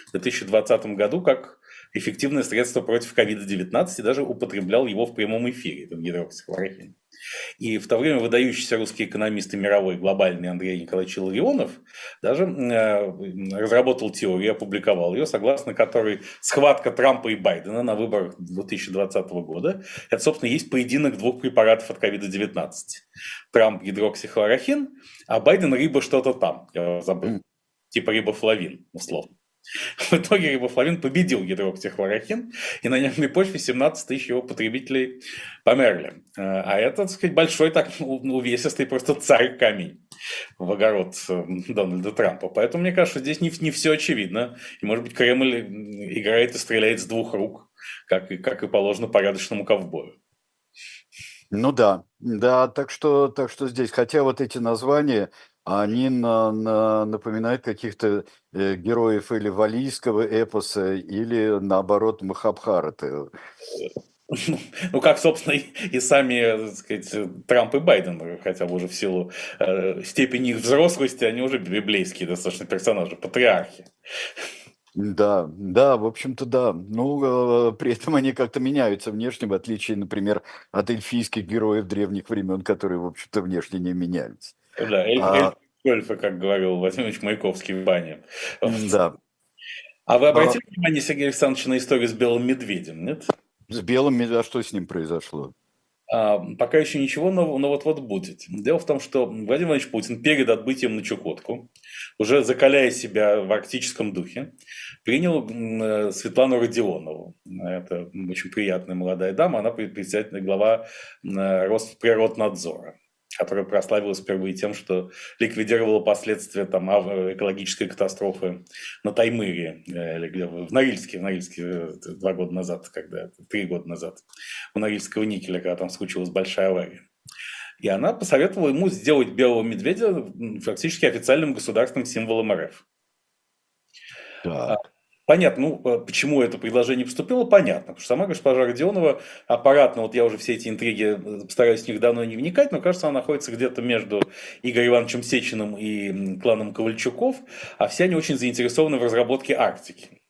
[SPEAKER 3] в 2020 году как эффективное средство против COVID-19 и даже употреблял его в прямом эфире, этот гидроксихлорохин. И в то время выдающийся русский экономист и мировой глобальный Андрей Николаевич Илларионов даже э, разработал теорию, опубликовал ее, согласно которой схватка Трампа и Байдена на выборах 2020 года – это, собственно, есть поединок двух препаратов от COVID-19. Трамп – гидроксихлорохин, а Байден – рыба что-то там, я забыл, типа рибофлавин, условно. (laughs) В итоге рибофлавин победил гидроксихлорохин, и на нервной почве 17 тысяч его потребителей померли. Э, а это, так сказать, большой так (laughs) увесистый просто царь-камень в огород э, Дональда Трампа. Поэтому мне кажется, здесь не, не все очевидно. И, может быть, Кремль играет и стреляет с двух рук, как как и положено порядочному ковбою.
[SPEAKER 2] Ну да, да, так что, так что здесь, хотя вот эти названия, они на, на, напоминают каких-то э, героев или валийского эпоса, или наоборот Махабхараты.
[SPEAKER 3] Ну, как, собственно, и сами, так сказать, Трамп и Байден, хотя бы уже в силу э, степени их взрослости, они уже библейские достаточно персонажи, патриархи.
[SPEAKER 2] Да, да, в общем-то, да. Ну, э, при этом они как-то меняются внешне, в отличие, например, от эльфийских героев древних времен, которые, в общем-то, внешне не менялись.
[SPEAKER 3] Да, эльф, а... эльф как говорил Владимир Маяковский в бане.
[SPEAKER 2] Да.
[SPEAKER 3] А вы обратили а... внимание, Сергей Александрович, на историю с белым медведем, нет?
[SPEAKER 2] С белым медведем, а что с ним произошло?
[SPEAKER 3] А, пока еще ничего, но, но вот-вот будет. Дело в том, что Владимир Владимирович Путин перед отбытием на Чукотку, уже закаляя себя в арктическом духе, принял э, Светлану Родионову. Это очень приятная молодая дама, она председатель глава э, Росприроднадзора которая прославилась впервые тем, что ликвидировала последствия там, экологической катастрофы на Таймыре, э, в Норильске, в Норильске э, два года назад, когда, три года назад, у Норильского никеля, когда там случилась большая авария. И она посоветовала ему сделать белого медведя фактически официальным государственным символом РФ. Да. Понятно, ну, э, почему это предложение поступило, понятно. Потому что сама госпожа Родионова аппаратно, вот я уже все эти интриги э, стараюсь в них давно не вникать, но кажется, она находится где-то между Игорем Ивановичем Сечиным и кланом Ковальчуков, а все они очень заинтересованы в разработке Арктики.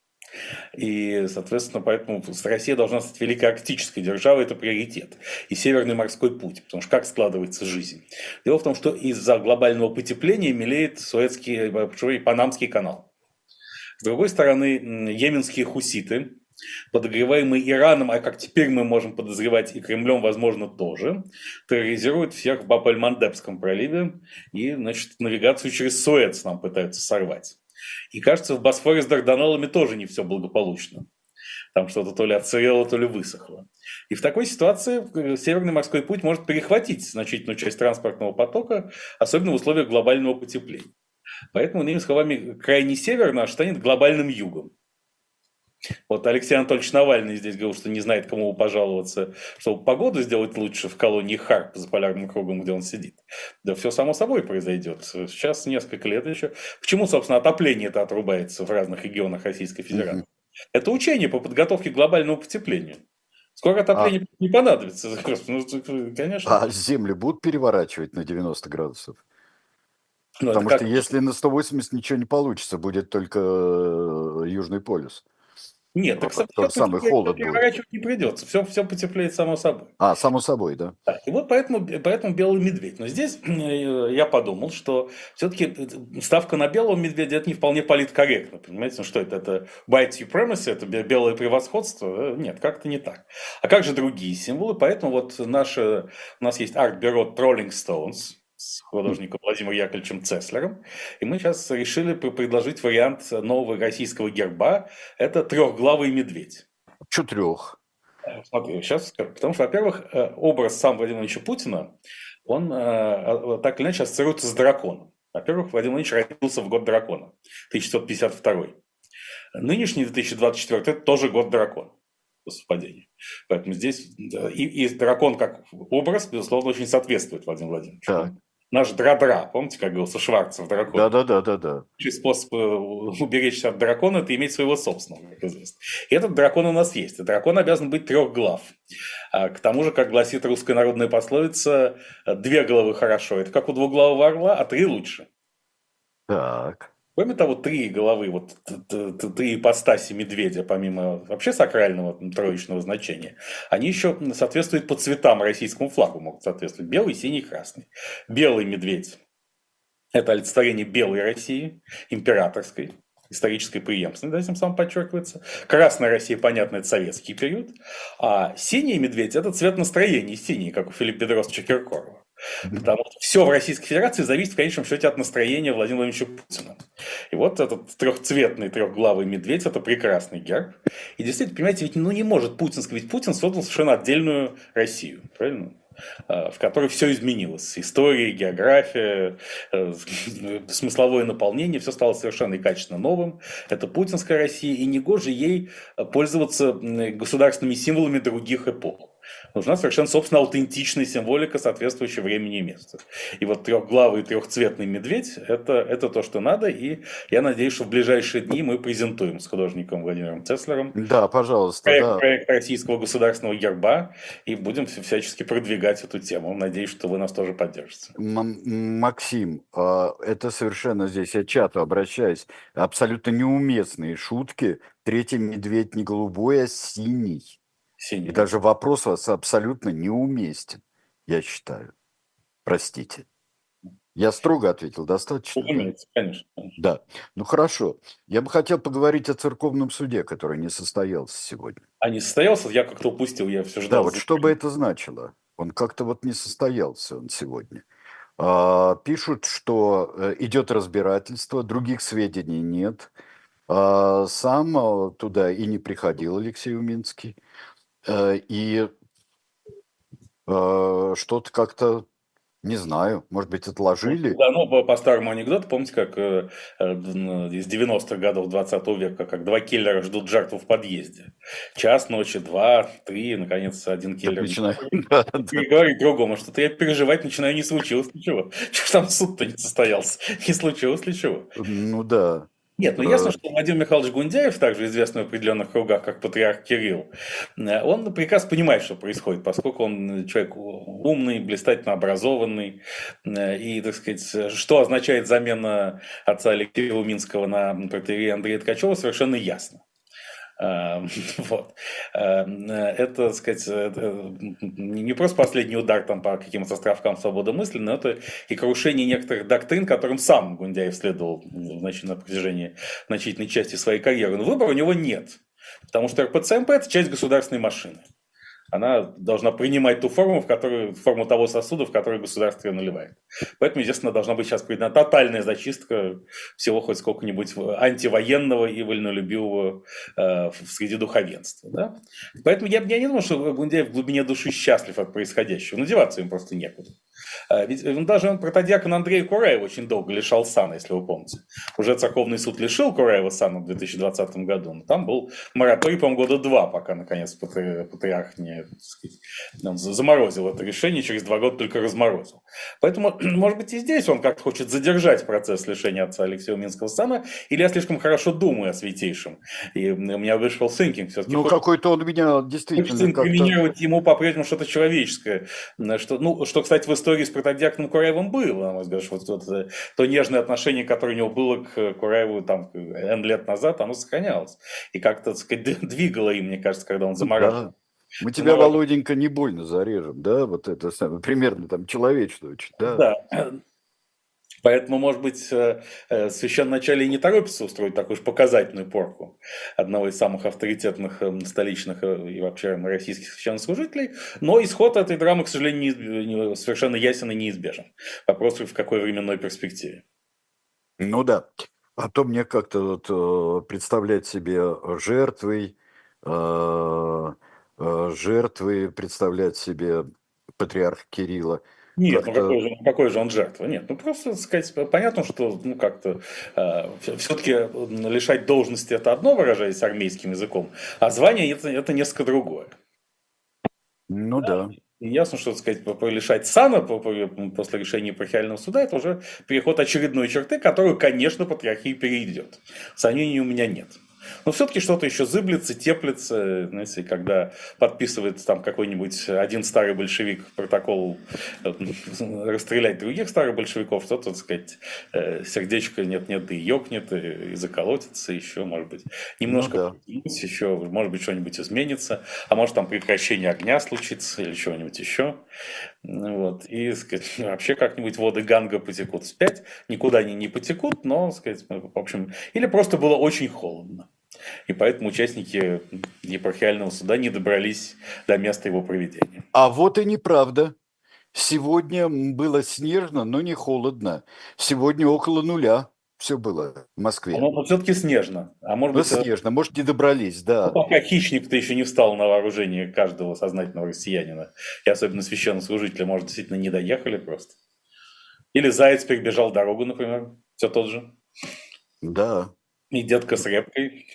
[SPEAKER 3] И, соответственно, поэтому Россия должна стать великой арктической державой, это приоритет. И Северный морской путь, потому что как складывается жизнь? Дело в том, что из-за глобального потепления мелеет Суэцкий и Панамский канал. С другой стороны, йеменские хуситы, подогреваемые Ираном, а как теперь мы можем подозревать и Кремлем, возможно, тоже, терроризируют всех в Баб-эль-Мандебском проливе и, значит, навигацию через Суэц нам пытаются сорвать. И кажется, в Босфоре с Дарданеллами тоже не все благополучно. Там что-то то ли отсырело, то ли высохло. И в такой ситуации э, Северный морской путь может перехватить значительную часть транспортного потока, особенно в условиях глобального потепления. Поэтому, иными словами, крайний север наш станет глобальным югом. Вот Алексей Анатольевич Навальный здесь говорил, что не знает, кому пожаловаться, чтобы погоду сделать лучше в колонии Харп за полярным кругом, где он сидит. Да все само собой произойдет. Сейчас несколько лет еще. Почему, собственно, отопление это отрубается в разных регионах Российской Федерации? Угу. Это учение по подготовке к глобальному потеплению. Скоро отопление а... не понадобится. (laughs)
[SPEAKER 2] Ну, конечно. А земли будут переворачивать на 90 градусов? Ну, Потому что если на 180 ничего не получится, будет только э, Южный полюс.
[SPEAKER 3] Нет, так
[SPEAKER 2] тот самый холод
[SPEAKER 3] будет. не придется, все, все потеплеет само собой.
[SPEAKER 2] А, само собой, да.
[SPEAKER 3] да. И вот поэтому, поэтому белый медведь. Но здесь э, я подумал, что все-таки э, ставка на белого медведя это не вполне политкорректно. Понимаете, ну что это? Это white supremacy, это белое превосходство? Нет, как-то не так. А как же другие символы? Поэтому вот наше, у нас есть арт-бюро Trolling Stones, с художником Владимиром Яковлевичем Цеслером. И мы сейчас решили предложить вариант нового российского герба. Это трехглавый медведь.
[SPEAKER 2] Что трех?
[SPEAKER 3] Смотри, сейчас скажу. Потому что, во-первых, э, образ сам Владимира Владимировича Путина, он э, так или иначе ассоциируется с драконом. Во-первых, Владимир Владимирович родился в год дракона, 1952. Нынешний 2024 – это тоже год дракона по совпадению. Поэтому здесь и, и дракон как образ, безусловно, очень соответствует Владимиру Владимировичу. Так наш дра-дра, помните, как говорился Шварцев дракон?
[SPEAKER 2] Да-да-да-да-да.
[SPEAKER 3] Способ э, уберечься от дракона – это иметь своего собственного, как известно. И этот дракон у нас есть. И дракон обязан быть трех глав. А к тому же, как гласит русская народная пословица, две головы хорошо. Это как у двуглавого орла, а три лучше.
[SPEAKER 2] Так.
[SPEAKER 3] Кроме того, три головы, вот три ипостаси медведя, помимо вообще сакрального троечного значения, они еще соответствуют по цветам российскому флагу, могут соответствовать. Белый, синий, красный. Белый медведь – это олицетворение белой России, императорской, исторической преемственности, да, этим самым подчеркивается. Красная Россия, понятно, это советский период. А синий медведь – это цвет настроения, синий, как у Филиппа Бедросовича Киркорова. Потому что все в Российской Федерации зависит в конечном счете от настроения Владимира Владимировича Путина. И вот этот трехцветный трехглавый медведь – это прекрасный герб. И действительно, понимаете, ведь ну, не может путинский, ведь Путин создал совершенно отдельную Россию, правильно? А, в которой все изменилось. История, география, э, (laughs) смысловое наполнение, все стало совершенно и качественно новым. Это путинская Россия, и негоже ей пользоваться государственными символами других эпох нужна совершенно, собственно, аутентичная символика, соответствующая времени и месту. И вот трехглавый трехцветный медведь это, – это то, что надо, и я надеюсь, что в ближайшие дни мы презентуем с художником Владимиром Цеслером
[SPEAKER 2] да, пожалуйста,
[SPEAKER 3] проект,
[SPEAKER 2] да.
[SPEAKER 3] проект российского государственного герба, и будем всячески продвигать эту тему. Надеюсь, что вы нас тоже поддержите.
[SPEAKER 2] Максим, а, это совершенно здесь, я чату обращаюсь, абсолютно неуместные шутки. Третий медведь не голубой, а синий. Синий. И даже вопрос вас абсолютно неуместен, я считаю. Простите. Я строго ответил, достаточно?
[SPEAKER 3] Разумеется, конечно, конечно.
[SPEAKER 2] Да. Ну хорошо. Я бы хотел поговорить о церковном суде, который не состоялся сегодня.
[SPEAKER 3] А не состоялся? Я как-то упустил, я все ждал.
[SPEAKER 2] Да, вот что бы это значило? Он как-то вот не состоялся он сегодня. А, пишут, что э, идет разбирательство, других сведений нет. А, сам а, туда и не приходил Алексей Уминский. Э, и что-то как-то не знаю, может быть, отложили.
[SPEAKER 3] Да, ну, по, старому анекдоту, помните, как э, э из 90-х годов 20 века, как два киллера ждут жертву в подъезде. Час ночи, два, три, наконец, один киллер. Начинает. (laughs) И говорит другому, что-то я переживать начинаю, не случилось ничего. (laughs) Что там суд-то не состоялся? Не случилось ли чего?
[SPEAKER 2] Ну да.
[SPEAKER 3] Нет, ну ясно, что Владимир Михайлович Гундяев, также известный в определенных кругах как патриарх Кирилл, э, он прекрасно понимает, что происходит, поскольку он человек умный, блистательно образованный. Э, и, так сказать, что означает замена отца Алексея Луминского на протеерея Андрея Ткачева, совершенно ясно. Эм, (laughs) вот. Эм, это, так сказать, не просто последний удар там по каким-то островкам свободы мысли, но это и крушение некоторых доктрин, которым сам Гундяев следовал значит, на протяжении значительной части своей карьеры. Но выбора у него нет. Потому что РПЦМП – это часть государственной машины она должна принимать ту форму, в которую, форму того сосуда, в который государство ее наливает. Поэтому, естественно, должна быть сейчас проведена тотальная зачистка всего хоть сколько-нибудь антивоенного и вольнолюбивого э, среди духовенства. Да? Поэтому я, я не думаю, что Гундяев в глубине души счастлив от происходящего. Надеваться им просто некуда. А, ведь он даже протодиакон Андрей Кураев очень долго лишал сана, если вы помните. Уже церковный суд лишил Кураева сана в 2020 году, но там был мораторий, по-моему, года два, пока, наконец, патриарх не сказать, он заморозил это решение, через два года только разморозил. Поэтому, (clears throat) может быть, и здесь он как-то хочет задержать процесс лишения отца Алексея Минского сана, или я слишком хорошо думаю о святейшем. И у меня вышел thinking
[SPEAKER 2] все-таки. Ну, какой-то он меня действительно... Хочется
[SPEAKER 3] инкриминировать ему по-прежнему что-то человеческое. Что, ну, что, кстати, в истории с протодиаконом Кураевым было, на мой взгляд, вот, вот, э, то нежное отношение, которое у него было к Кураеву там N лет назад, оно сохранялось. И как-то, так сказать, (laughs) двигало им, мне кажется, когда он замораживал. Да.
[SPEAKER 2] Мы тебя, Но... Володенька, не больно зарежем, да? Вот это самое, примерно там очень, да?
[SPEAKER 3] Да. Поэтому, может быть, э, э, священноначале и не торопится устроить такую уж показательную порку одного из самых авторитетных эм, столичных э, и вообще российских священнослужителей, но исход этой драмы, к сожалению, совершенно ясен и неизбежен. Вопрос в какой временной перспективе.
[SPEAKER 2] Ну да. А то мне как-то вот представлять себе жертвой, жертвы, представлять себе патриарха Кирилла –
[SPEAKER 3] нет, ну какой, же, какой же он жертва? Нет, ну просто сказать, понятно, что ну как-то э, все-таки лишать должности это одно, выражаясь армейским языком, а звание это, это несколько другое.
[SPEAKER 2] Ну да. да.
[SPEAKER 3] Ясно, что сказать, лишать сана после решения епархиального суда, это уже переход очередной черты, которую, конечно, патриархия перейдет. Сомнений у меня нет. Но все-таки что-то еще зыблется, теплится, знаете, когда подписывает там какой-нибудь один старый большевик протокол э, расстрелять других старых большевиков, то, так сказать, э, сердечко нет-нет и ёкнет, и заколотится еще, может быть, немножко ну, да. еще, может быть, что-нибудь изменится, а может там прекращение огня случится или чего-нибудь еще. Вот. И сказать, вообще как-нибудь воды Ганга потекут вспять, никуда они не потекут, но, сказать, в общем, или просто было очень холодно. И поэтому участники епархиального суда не добрались до места его проведения.
[SPEAKER 2] А вот и неправда. Сегодня было снежно, но не холодно. Сегодня около нуля все было в Москве.
[SPEAKER 3] Но все-таки снежно. А может
[SPEAKER 2] ну, быть, э, снежно, может, не добрались, да.
[SPEAKER 3] Ну, пока хищник-то еще не встал на вооружение каждого сознательного россиянина, и особенно священнослужителя, может, действительно не доехали просто. Или заяц перебежал дорогу, например, все тот же.
[SPEAKER 2] Да.
[SPEAKER 3] И детка с репкой.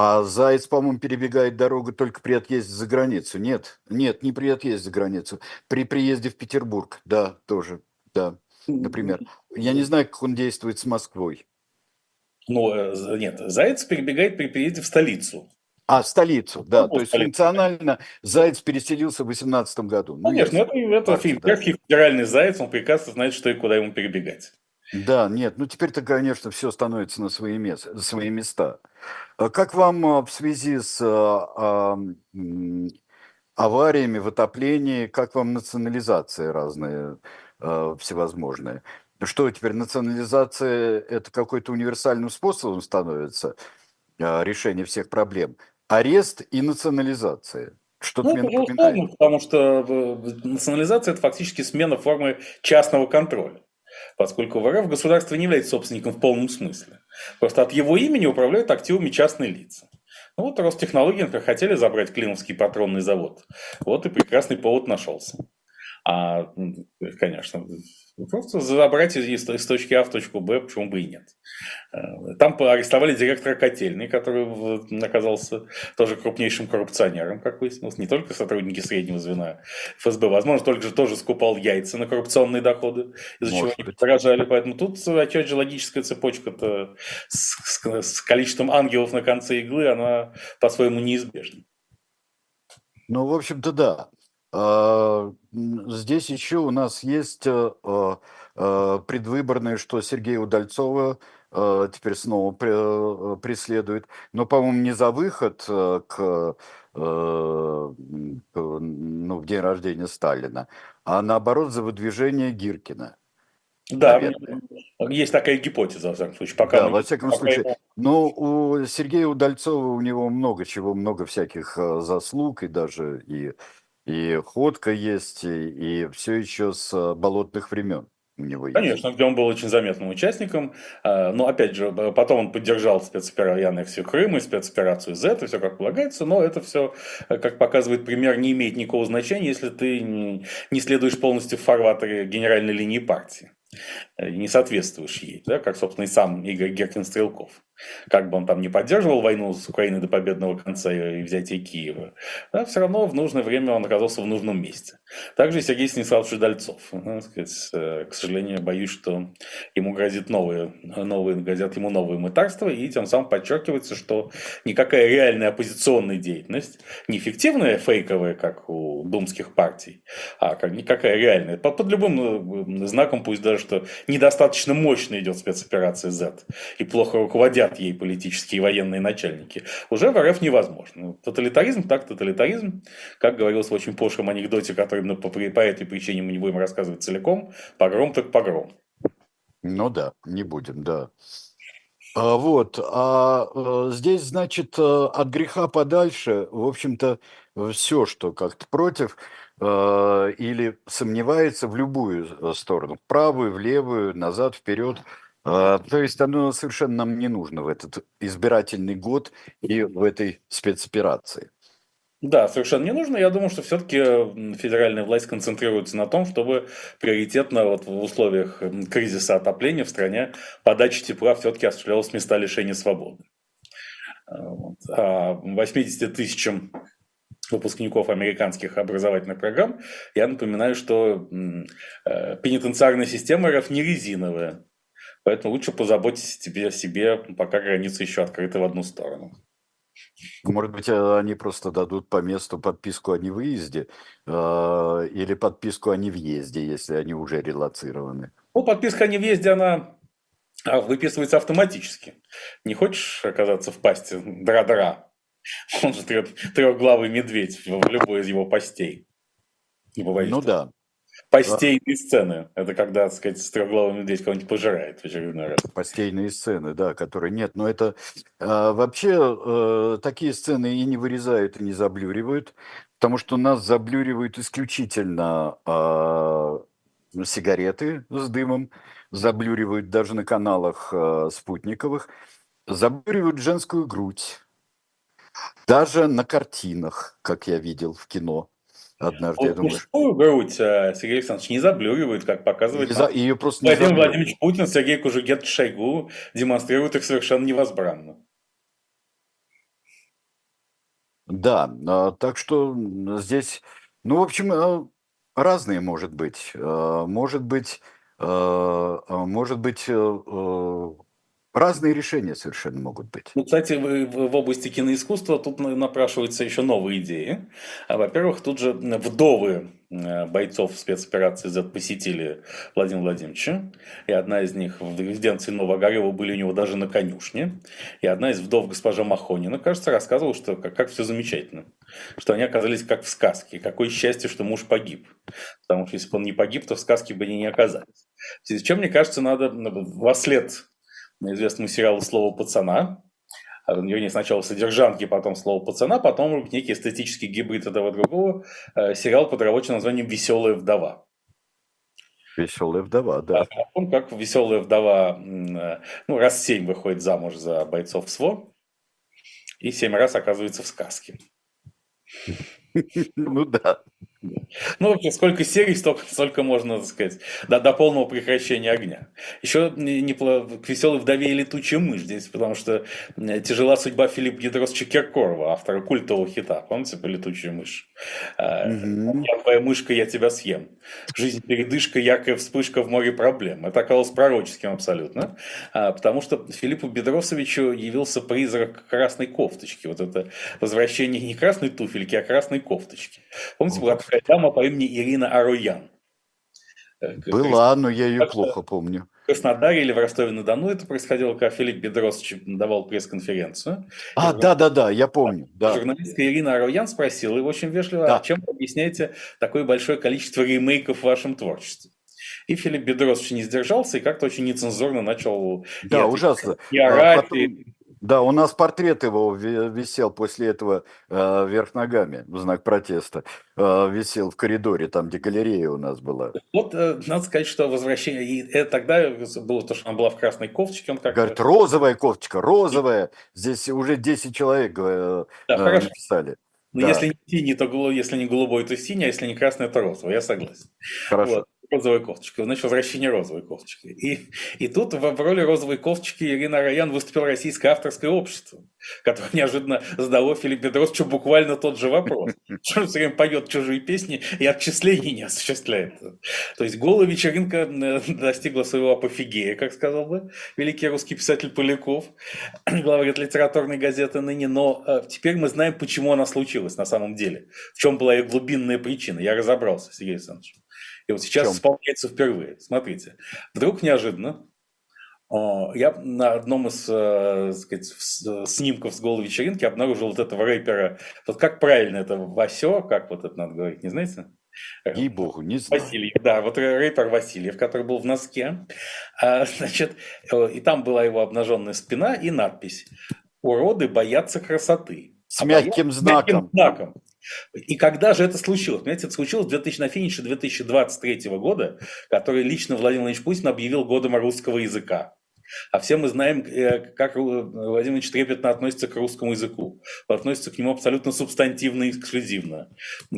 [SPEAKER 2] А заяц, по-моему, перебегает дорогу только при отъезде за границу. Нет, нет, не при отъезде за границу. При приезде в Петербург, да, тоже, да, например. Я не знаю, как он действует с Москвой.
[SPEAKER 3] Ну, э, нет, заяц перебегает при приезде в столицу.
[SPEAKER 2] А, столицу, да. Ну, То есть столицу. функционально Заяц переселился в 2018 году.
[SPEAKER 3] Ну, Конечно, это, это фактор, да. федеральный Заяц, он прекрасно знает, что и куда ему перебегать.
[SPEAKER 2] Да, нет, ну теперь-то, конечно, все становится на свои, места, свои места. А как вам а, в связи с а, авариями в отоплении, как вам национализации разные всевозможные? Что теперь национализация – это какой-то универсальным способом становится решения всех проблем? Арест и национализация. Что-то
[SPEAKER 3] ну, мне напоминает. потому что э, национализация – это фактически смена формы частного контроля поскольку в РФ государство не является собственником в полном смысле. Просто от его имени управляют активами частные лица. Ну вот Ростехнологии, например, хотели забрать Климовский патронный завод. Вот и прекрасный повод нашелся. А, конечно, просто забрать из, из точки А в точку Б, почему бы и нет. Э, там арестовали директора котельной, который оказался тоже крупнейшим коррупционером, как выяснилось. Не только сотрудники среднего звена ФСБ, возможно, только же тоже скупал яйца на коррупционные доходы, из-за чего они поражали. Поэтому тут, опять же, логическая цепочка-то с, с, с количеством ангелов на конце иглы, она по-своему неизбежна.
[SPEAKER 2] Ну, в общем-то, да. А, здесь еще у нас есть э, а, а, предвыборное, что Сергея Удальцова теперь снова э, преследует, но, по-моему, не за выход э, к, ну, в день рождения Сталина, а наоборот за выдвижение Гиркина.
[SPEAKER 3] Да, наверное. есть такая гипотеза, во всяком случае. Пока
[SPEAKER 2] да, мы, во всяком пока случае. Его... Ну, у Сергея Удальцова у него много чего, много всяких заслуг, и даже и и ходка есть, и, все еще с э, болотных времен у него
[SPEAKER 3] Конечно, где он был очень заметным участником. А, но, опять же, потом он поддержал спецоперацию аннексию Крыма и спецоперацию Z, и все как полагается. Но это все, э, как показывает пример, не имеет никакого значения, если ты не следуешь полностью в фарватере генеральной линии партии. Э, не соответствуешь ей, да, как, собственно, и сам Игорь Геркин Стрелков. Как бы он там не поддерживал войну с Украиной до победного конца и взятия Киева, да, все равно в нужное время он оказался в нужном месте. Также Сергей Станиславович Дальцов. Ну, сказать, э, к сожалению, боюсь, что ему грозит новые, новые, грозят ему новые мытарства, и тем самым подчеркивается, что никакая реальная оппозиционная деятельность, не фиктивная, фейковая, как у думских партий, а как, никакая реальная, под, под любым э, знаком, пусть даже что недостаточно мощно идет спецоперация Z и плохо руководят ей политические и военные начальники, уже в РФ невозможно. Тоталитаризм так тоталитаризм, как говорилось в очень пошлом анекдоте, который мы по, по этой причине мы не будем рассказывать целиком, погром так погром.
[SPEAKER 2] Ну да, не будем, да. А, вот, а, а здесь, значит, э, от греха подальше, в общем-то, все, что как-то против, Э, или сомневается в любую э, сторону, в правую, в левую, назад, вперед. Э, то есть оно совершенно нам не нужно в этот избирательный год и в этой спецоперации.
[SPEAKER 3] Да, совершенно не нужно. Я думаю, что все-таки федеральная власть концентрируется на том, чтобы приоритетно вот в условиях кризиса отопления в стране подача тепла все-таки осуществлялась места лишения свободы. А 80 тысячам выпускников американских образовательных программ, я напоминаю, что э, пенитенциарная система РФ не резиновая. Поэтому лучше позаботьтесь тебе о себе, пока границы еще открыты в одну сторону.
[SPEAKER 2] Может быть, э, они просто дадут по месту подписку о невыезде э, или подписку о невъезде, если они уже релацированы.
[SPEAKER 3] Ну, подписка о невъезде, она а, выписывается автоматически. Не хочешь оказаться в пасти дра-дра, Он же трех, трехглавый медведь в любой из его постей.
[SPEAKER 2] Ну да.
[SPEAKER 3] Постейные сцены. Это когда, так сказать, трехглавый медведь кого-нибудь пожирает в очередной раз.
[SPEAKER 2] Постейные сцены, да, которые нет. Но это э, вообще э, такие сцены и не вырезают, и не заблюривают, потому что нас заблюривают исключительно э, сигареты с дымом, заблюривают даже на каналах э, спутниковых, заблюривают женскую грудь даже на картинах, как я видел в кино однажды.
[SPEAKER 3] я думаю, мужскую грудь э, Сергей Александрович не заблюривает, как показывает
[SPEAKER 2] за... ее просто
[SPEAKER 3] не Владимир Владимирович Путин, Сергей Кужугет Шойгу демонстрируют их совершенно невозбранно.
[SPEAKER 2] Да, а, так что здесь, ну, в общем, а, разные может быть. А, может быть, может быть, э, Разные решения совершенно могут быть.
[SPEAKER 3] Ну, кстати, в, в области киноискусства тут напрашиваются еще новые идеи. А, во-первых, тут же вдовы э, бойцов спецоперации Z посетили Владимира Владимировича. И одна из них в резиденции Новогорева были у него даже на конюшне. И одна из вдов, госпожа Махонина, кажется, рассказывала, что как, как все замечательно. Что они оказались как в сказке. Какое счастье, что муж погиб. Потому что если бы он не погиб, то в сказке бы они не оказались. Чем, мне кажется, надо во след известному сериалу «Слово пацана», вернее, сначала содержанки, потом слово пацана, потом некий эстетический гибрид этого другого, э, сериал под рабочим названием «Веселая вдова».
[SPEAKER 2] Веселая вдова, да.
[SPEAKER 3] Он как веселая вдова, э, ну, раз семь выходит замуж за бойцов СВО, и семь раз оказывается в сказке. (laughs)
[SPEAKER 2] Ну да.
[SPEAKER 3] Ну, вообще, сколько серий, столько, столько можно, так сказать, до, до полного прекращения огня. Еще не, не, к «Веселой вдове» и «Летучая мышь» здесь, потому что тяжела судьба Филиппа Гидросовича Киркорова, автора культового хита. Помните по «Летучая мышь»? Угу. «Я твоя мышка, я тебя съем». «Жизнь передышка, яркая вспышка в море проблем». Это оказалось пророческим абсолютно, а, потому что Филиппу Бедросовичу явился призрак красной кофточки. Вот это возвращение не красной туфельки, а красной кофточки. Помните, была такая дама по имени Ирина Ароян.
[SPEAKER 2] Э, Была, но я ее плохо помню.
[SPEAKER 3] В Краснодаре или в Ростове-на-Дону это происходило, когда Филипп Бедросович давал пресс-конференцию.
[SPEAKER 2] А, да-да-да, я помню. Да.
[SPEAKER 3] Журналистка Ирина Ароян спросила его очень вежливо, да. а чем вы объясняете такое большое количество ремейков в вашем творчестве? И Филипп Бедросович не сдержался и как-то очень нецензурно начал...
[SPEAKER 2] Да, и ужасно. И орать, а потом... и да, у нас портрет его висел после этого э, вверх ногами, в знак протеста. Э, висел в коридоре, там, где галерея у нас была.
[SPEAKER 3] Вот, э, надо сказать, что возвращение... И это тогда было то, что она была в красной кофточке. Он как
[SPEAKER 2] Говорит, розовая кофточка, розовая. Здесь уже 10 человек э, да, э, написали.
[SPEAKER 3] Ну, да. если не синий, то если не голубой, то синий, а если не красный, то розовый. Я согласен.
[SPEAKER 2] Хорошо. Вот
[SPEAKER 3] розовой кофточкой, значит, возвращение розовой кофточки. И, и тут в, роли розовой кофточки Ирина Раян выступила российское авторское общество, которое неожиданно задало Филиппу Бедросовичу буквально тот же вопрос. Что все время поет чужие песни и отчислений не осуществляет. То есть голая вечеринка э, достигла своего апофигея, как сказал бы великий русский писатель Поляков, (clears throat) главред литературной газеты ныне. Но э, теперь мы знаем, почему она случилась на самом деле. В чем была ее глубинная причина. Я разобрался, Сергей Александрович. И вот сейчас исполняется впервые. Смотрите, вдруг неожиданно я на одном из э, сказать, снимков с голой вечеринки обнаружил вот этого рэпера. Вот как правильно это Васё, как вот это надо говорить, не знаете?
[SPEAKER 2] Ей-богу, не знаю.
[SPEAKER 3] Васильев, да, вот рэпер Васильев, который был в носке. А, значит, э, и там была его обнаженная спина и надпись «Уроды боятся красоты».
[SPEAKER 2] С а мягким знаком. Мягким знаком.
[SPEAKER 3] И когда же это случилось? Понимаете, это случилось 2000, на финише 2023 года, который лично Владимир Владимирович Путин объявил годом русского языка. А все мы знаем, э, как Владимир Ильич трепетно относится к русскому языку. Относится к нему абсолютно субстантивно и эксклюзивно.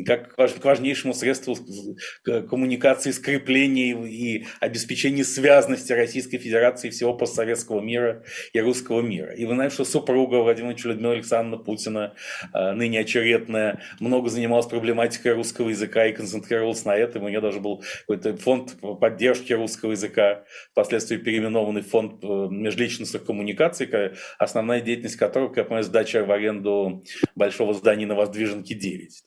[SPEAKER 3] Как к важнейшему средству коммуникации, скрепления и обеспечения связности Российской Федерации и всего постсоветского мира и русского мира. И вы знаете, что супруга Владимира Людмила Александровна Путина, э, ныне очередная, много занималась проблематикой русского языка и концентрировалась на этом. У нее даже был какой-то фонд поддержки русского языка, впоследствии переименованный фонд Э, межличностных коммуникаций, основная деятельность которого, как я понимаю, сдача в аренду большого здания на Воздвиженке 9.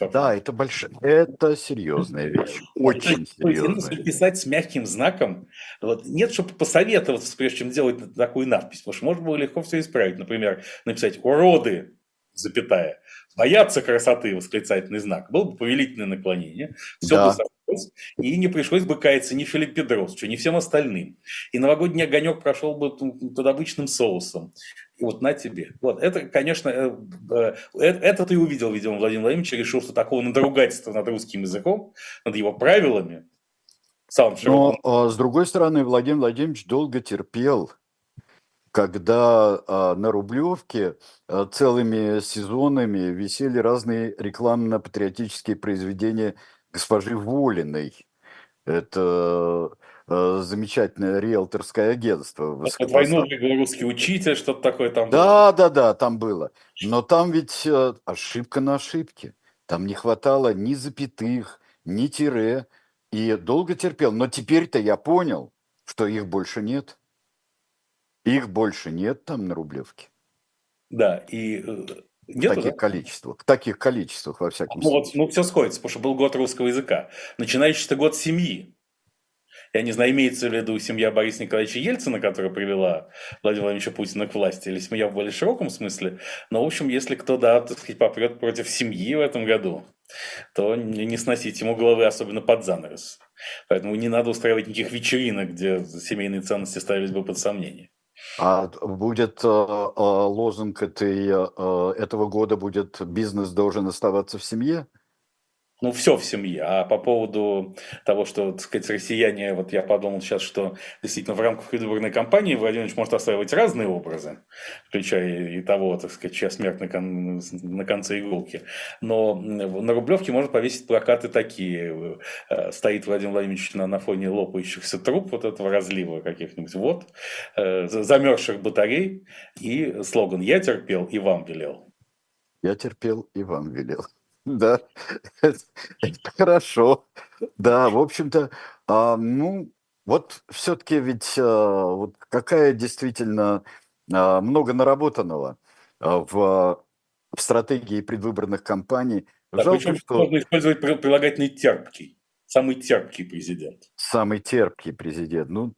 [SPEAKER 2] Э, да, это большая, это серьезная вещь, очень серьезная.
[SPEAKER 3] Писать с мягким знаком, вот, нет, чтобы посоветоваться, прежде чем делать такую надпись, потому что можно было легко все исправить. Например, написать «уроды», запятая, боятся красоты, восклицательный знак, было бы повелительное наклонение, все да. бы и не пришлось бы каяться ни Филипп Педросовичу, ни всем остальным. И новогодний огонек прошел бы под обычным соусом. И вот на тебе. Вот, это, конечно, э, э, э, это ты увидел, видимо, Владимир Владимирович, решил, что такого надругательства над русским языком, над его правилами,
[SPEAKER 2] самым Но, а, с другой стороны, Владимир Владимирович долго терпел когда а, на Рублевке а, целыми сезонами висели разные рекламно-патриотические произведения госпожи Волиной. Это э, замечательное риэлторское агентство.
[SPEAKER 3] Двойной белорусский учитель, что-то такое там
[SPEAKER 2] да, было. Да, да, там было. Но там ведь э, ошибка на ошибке. Там не хватало ни запятых, ни тире. И долго терпел. Но теперь-то я понял, что их больше нет. Их больше нет там на Рублевке.
[SPEAKER 3] Да, и э,
[SPEAKER 2] Нету, таких да? количествах. В таких количествах, во всяком
[SPEAKER 3] ну, случае. Вот, ну, все сходится, потому что был год русского языка. Начинающийся год семьи. Я не знаю, имеется в виду семья Бориса Николаевича Ельцина, которая привела Владимира Владимировича Путина к власти, или семья в более широком смысле. Но, в общем, если кто, да, так сказать, попрет против семьи в этом году, то не сносить ему головы, особенно под занавес. Поэтому не надо устраивать никаких вечеринок, где семейные ценности ставились бы под сомнение.
[SPEAKER 2] А будет э, э, лозунг этой, э, этого года будет «бизнес должен оставаться в семье»?
[SPEAKER 3] Ну, все в семье. А по поводу того, что, так сказать, россияне, вот я подумал сейчас, что действительно в рамках предвыборной кампании Владимир может осваивать разные образы, включая и того, так сказать, чья смерть на, кон, на конце иголки. Но на Рублевке может повесить плакаты такие. Э, стоит Владимир Владимирович на, на фоне лопающихся труб вот этого разлива каких-нибудь вот, э, замерзших батарей и слоган «Я терпел и вам велел».
[SPEAKER 2] Я терпел и вам велел. Да, (laughs) это хорошо. Да, в общем-то, а, ну, вот все-таки ведь а, вот какая действительно а, много наработанного а, в, в стратегии предвыборных кампаний.
[SPEAKER 3] Да, Жалко, что... можно использовать прилагательный терпкий. Самый терпкий президент.
[SPEAKER 2] Самый терпкий президент. Ну,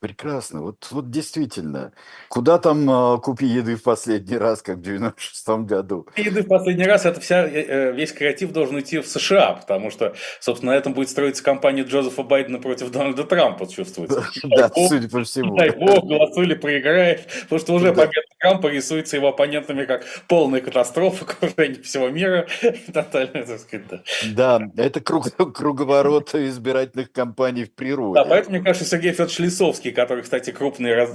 [SPEAKER 2] Прекрасно. Вот, вот действительно. Куда там э, купи еды в последний раз, как в 96-м году?
[SPEAKER 3] Еды в последний раз, это вся, э, э, весь креатив должен идти в США, потому что, собственно, на этом будет строиться кампания Джозефа Байдена против Дональда Трампа, чувствуется.
[SPEAKER 2] Да, судя по всему.
[SPEAKER 3] Дай бог, голосуй или проиграешь, потому что уже победа Трампа рисуется его оппонентами как полная катастрофа, (laughs) окружение всего мира. Тотально, так
[SPEAKER 2] сказать, да. Да, это круг, (laughs) круговорот избирательных кампаний в природе.
[SPEAKER 3] Да, поэтому, мне кажется, Сергей Федорович Лисовский, который, кстати, крупный раз...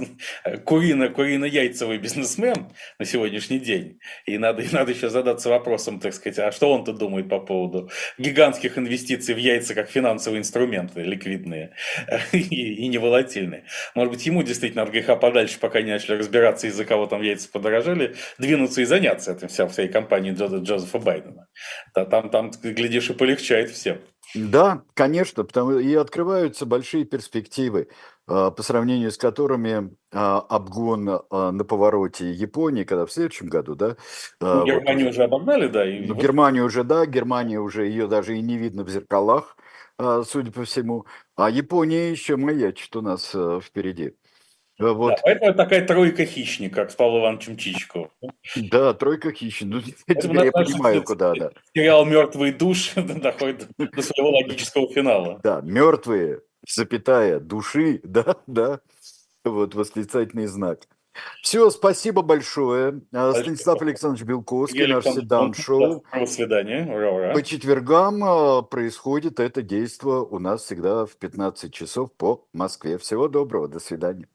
[SPEAKER 3] курино, курино-яйцевый бизнесмен на сегодняшний день, и надо, и надо еще задаться вопросом, так сказать, а что он-то думает по поводу гигантских инвестиций в яйца как финансовые инструменты, ликвидные и, и не волатильные. Может быть, ему действительно от греха подальше, пока не начали разбираться, из-за кого там яйца подорожали, двинуться и заняться этим вся, всей компанией Джозефа Байдена. Да, там, там, глядишь, и полегчает всем.
[SPEAKER 2] Да, конечно, потому и открываются большие перспективы, по сравнению с которыми а, обгон а, на повороте Японии, когда в следующем году, да?
[SPEAKER 3] Ну, Германию вот, уже обогнали, да? И
[SPEAKER 2] ну, вот... Германию уже, да, Германия уже, ее даже и не видно в зеркалах, судя по всему. А Япония еще маячит у нас впереди.
[SPEAKER 3] Вот. Да, поэтому такая тройка хищник, как с Павлом Ивановичем Чичиковым.
[SPEAKER 2] Да, тройка хищник. Ну, (laughs) теперь я понимаю, куда, да.
[SPEAKER 3] Сериал «Мертвые души» (laughs) доходит до своего логического финала.
[SPEAKER 2] Да, мертвые, запятая, души, (laughs) да, да. Вот восклицательный знак. Все, спасибо большое. А, спасибо. Станислав Александрович Белковский, наш седан-шоу.
[SPEAKER 3] До свидания. Ура, ура.
[SPEAKER 2] По четвергам а, происходит это действие у нас всегда в 15 часов по Москве. Всего доброго, до свидания.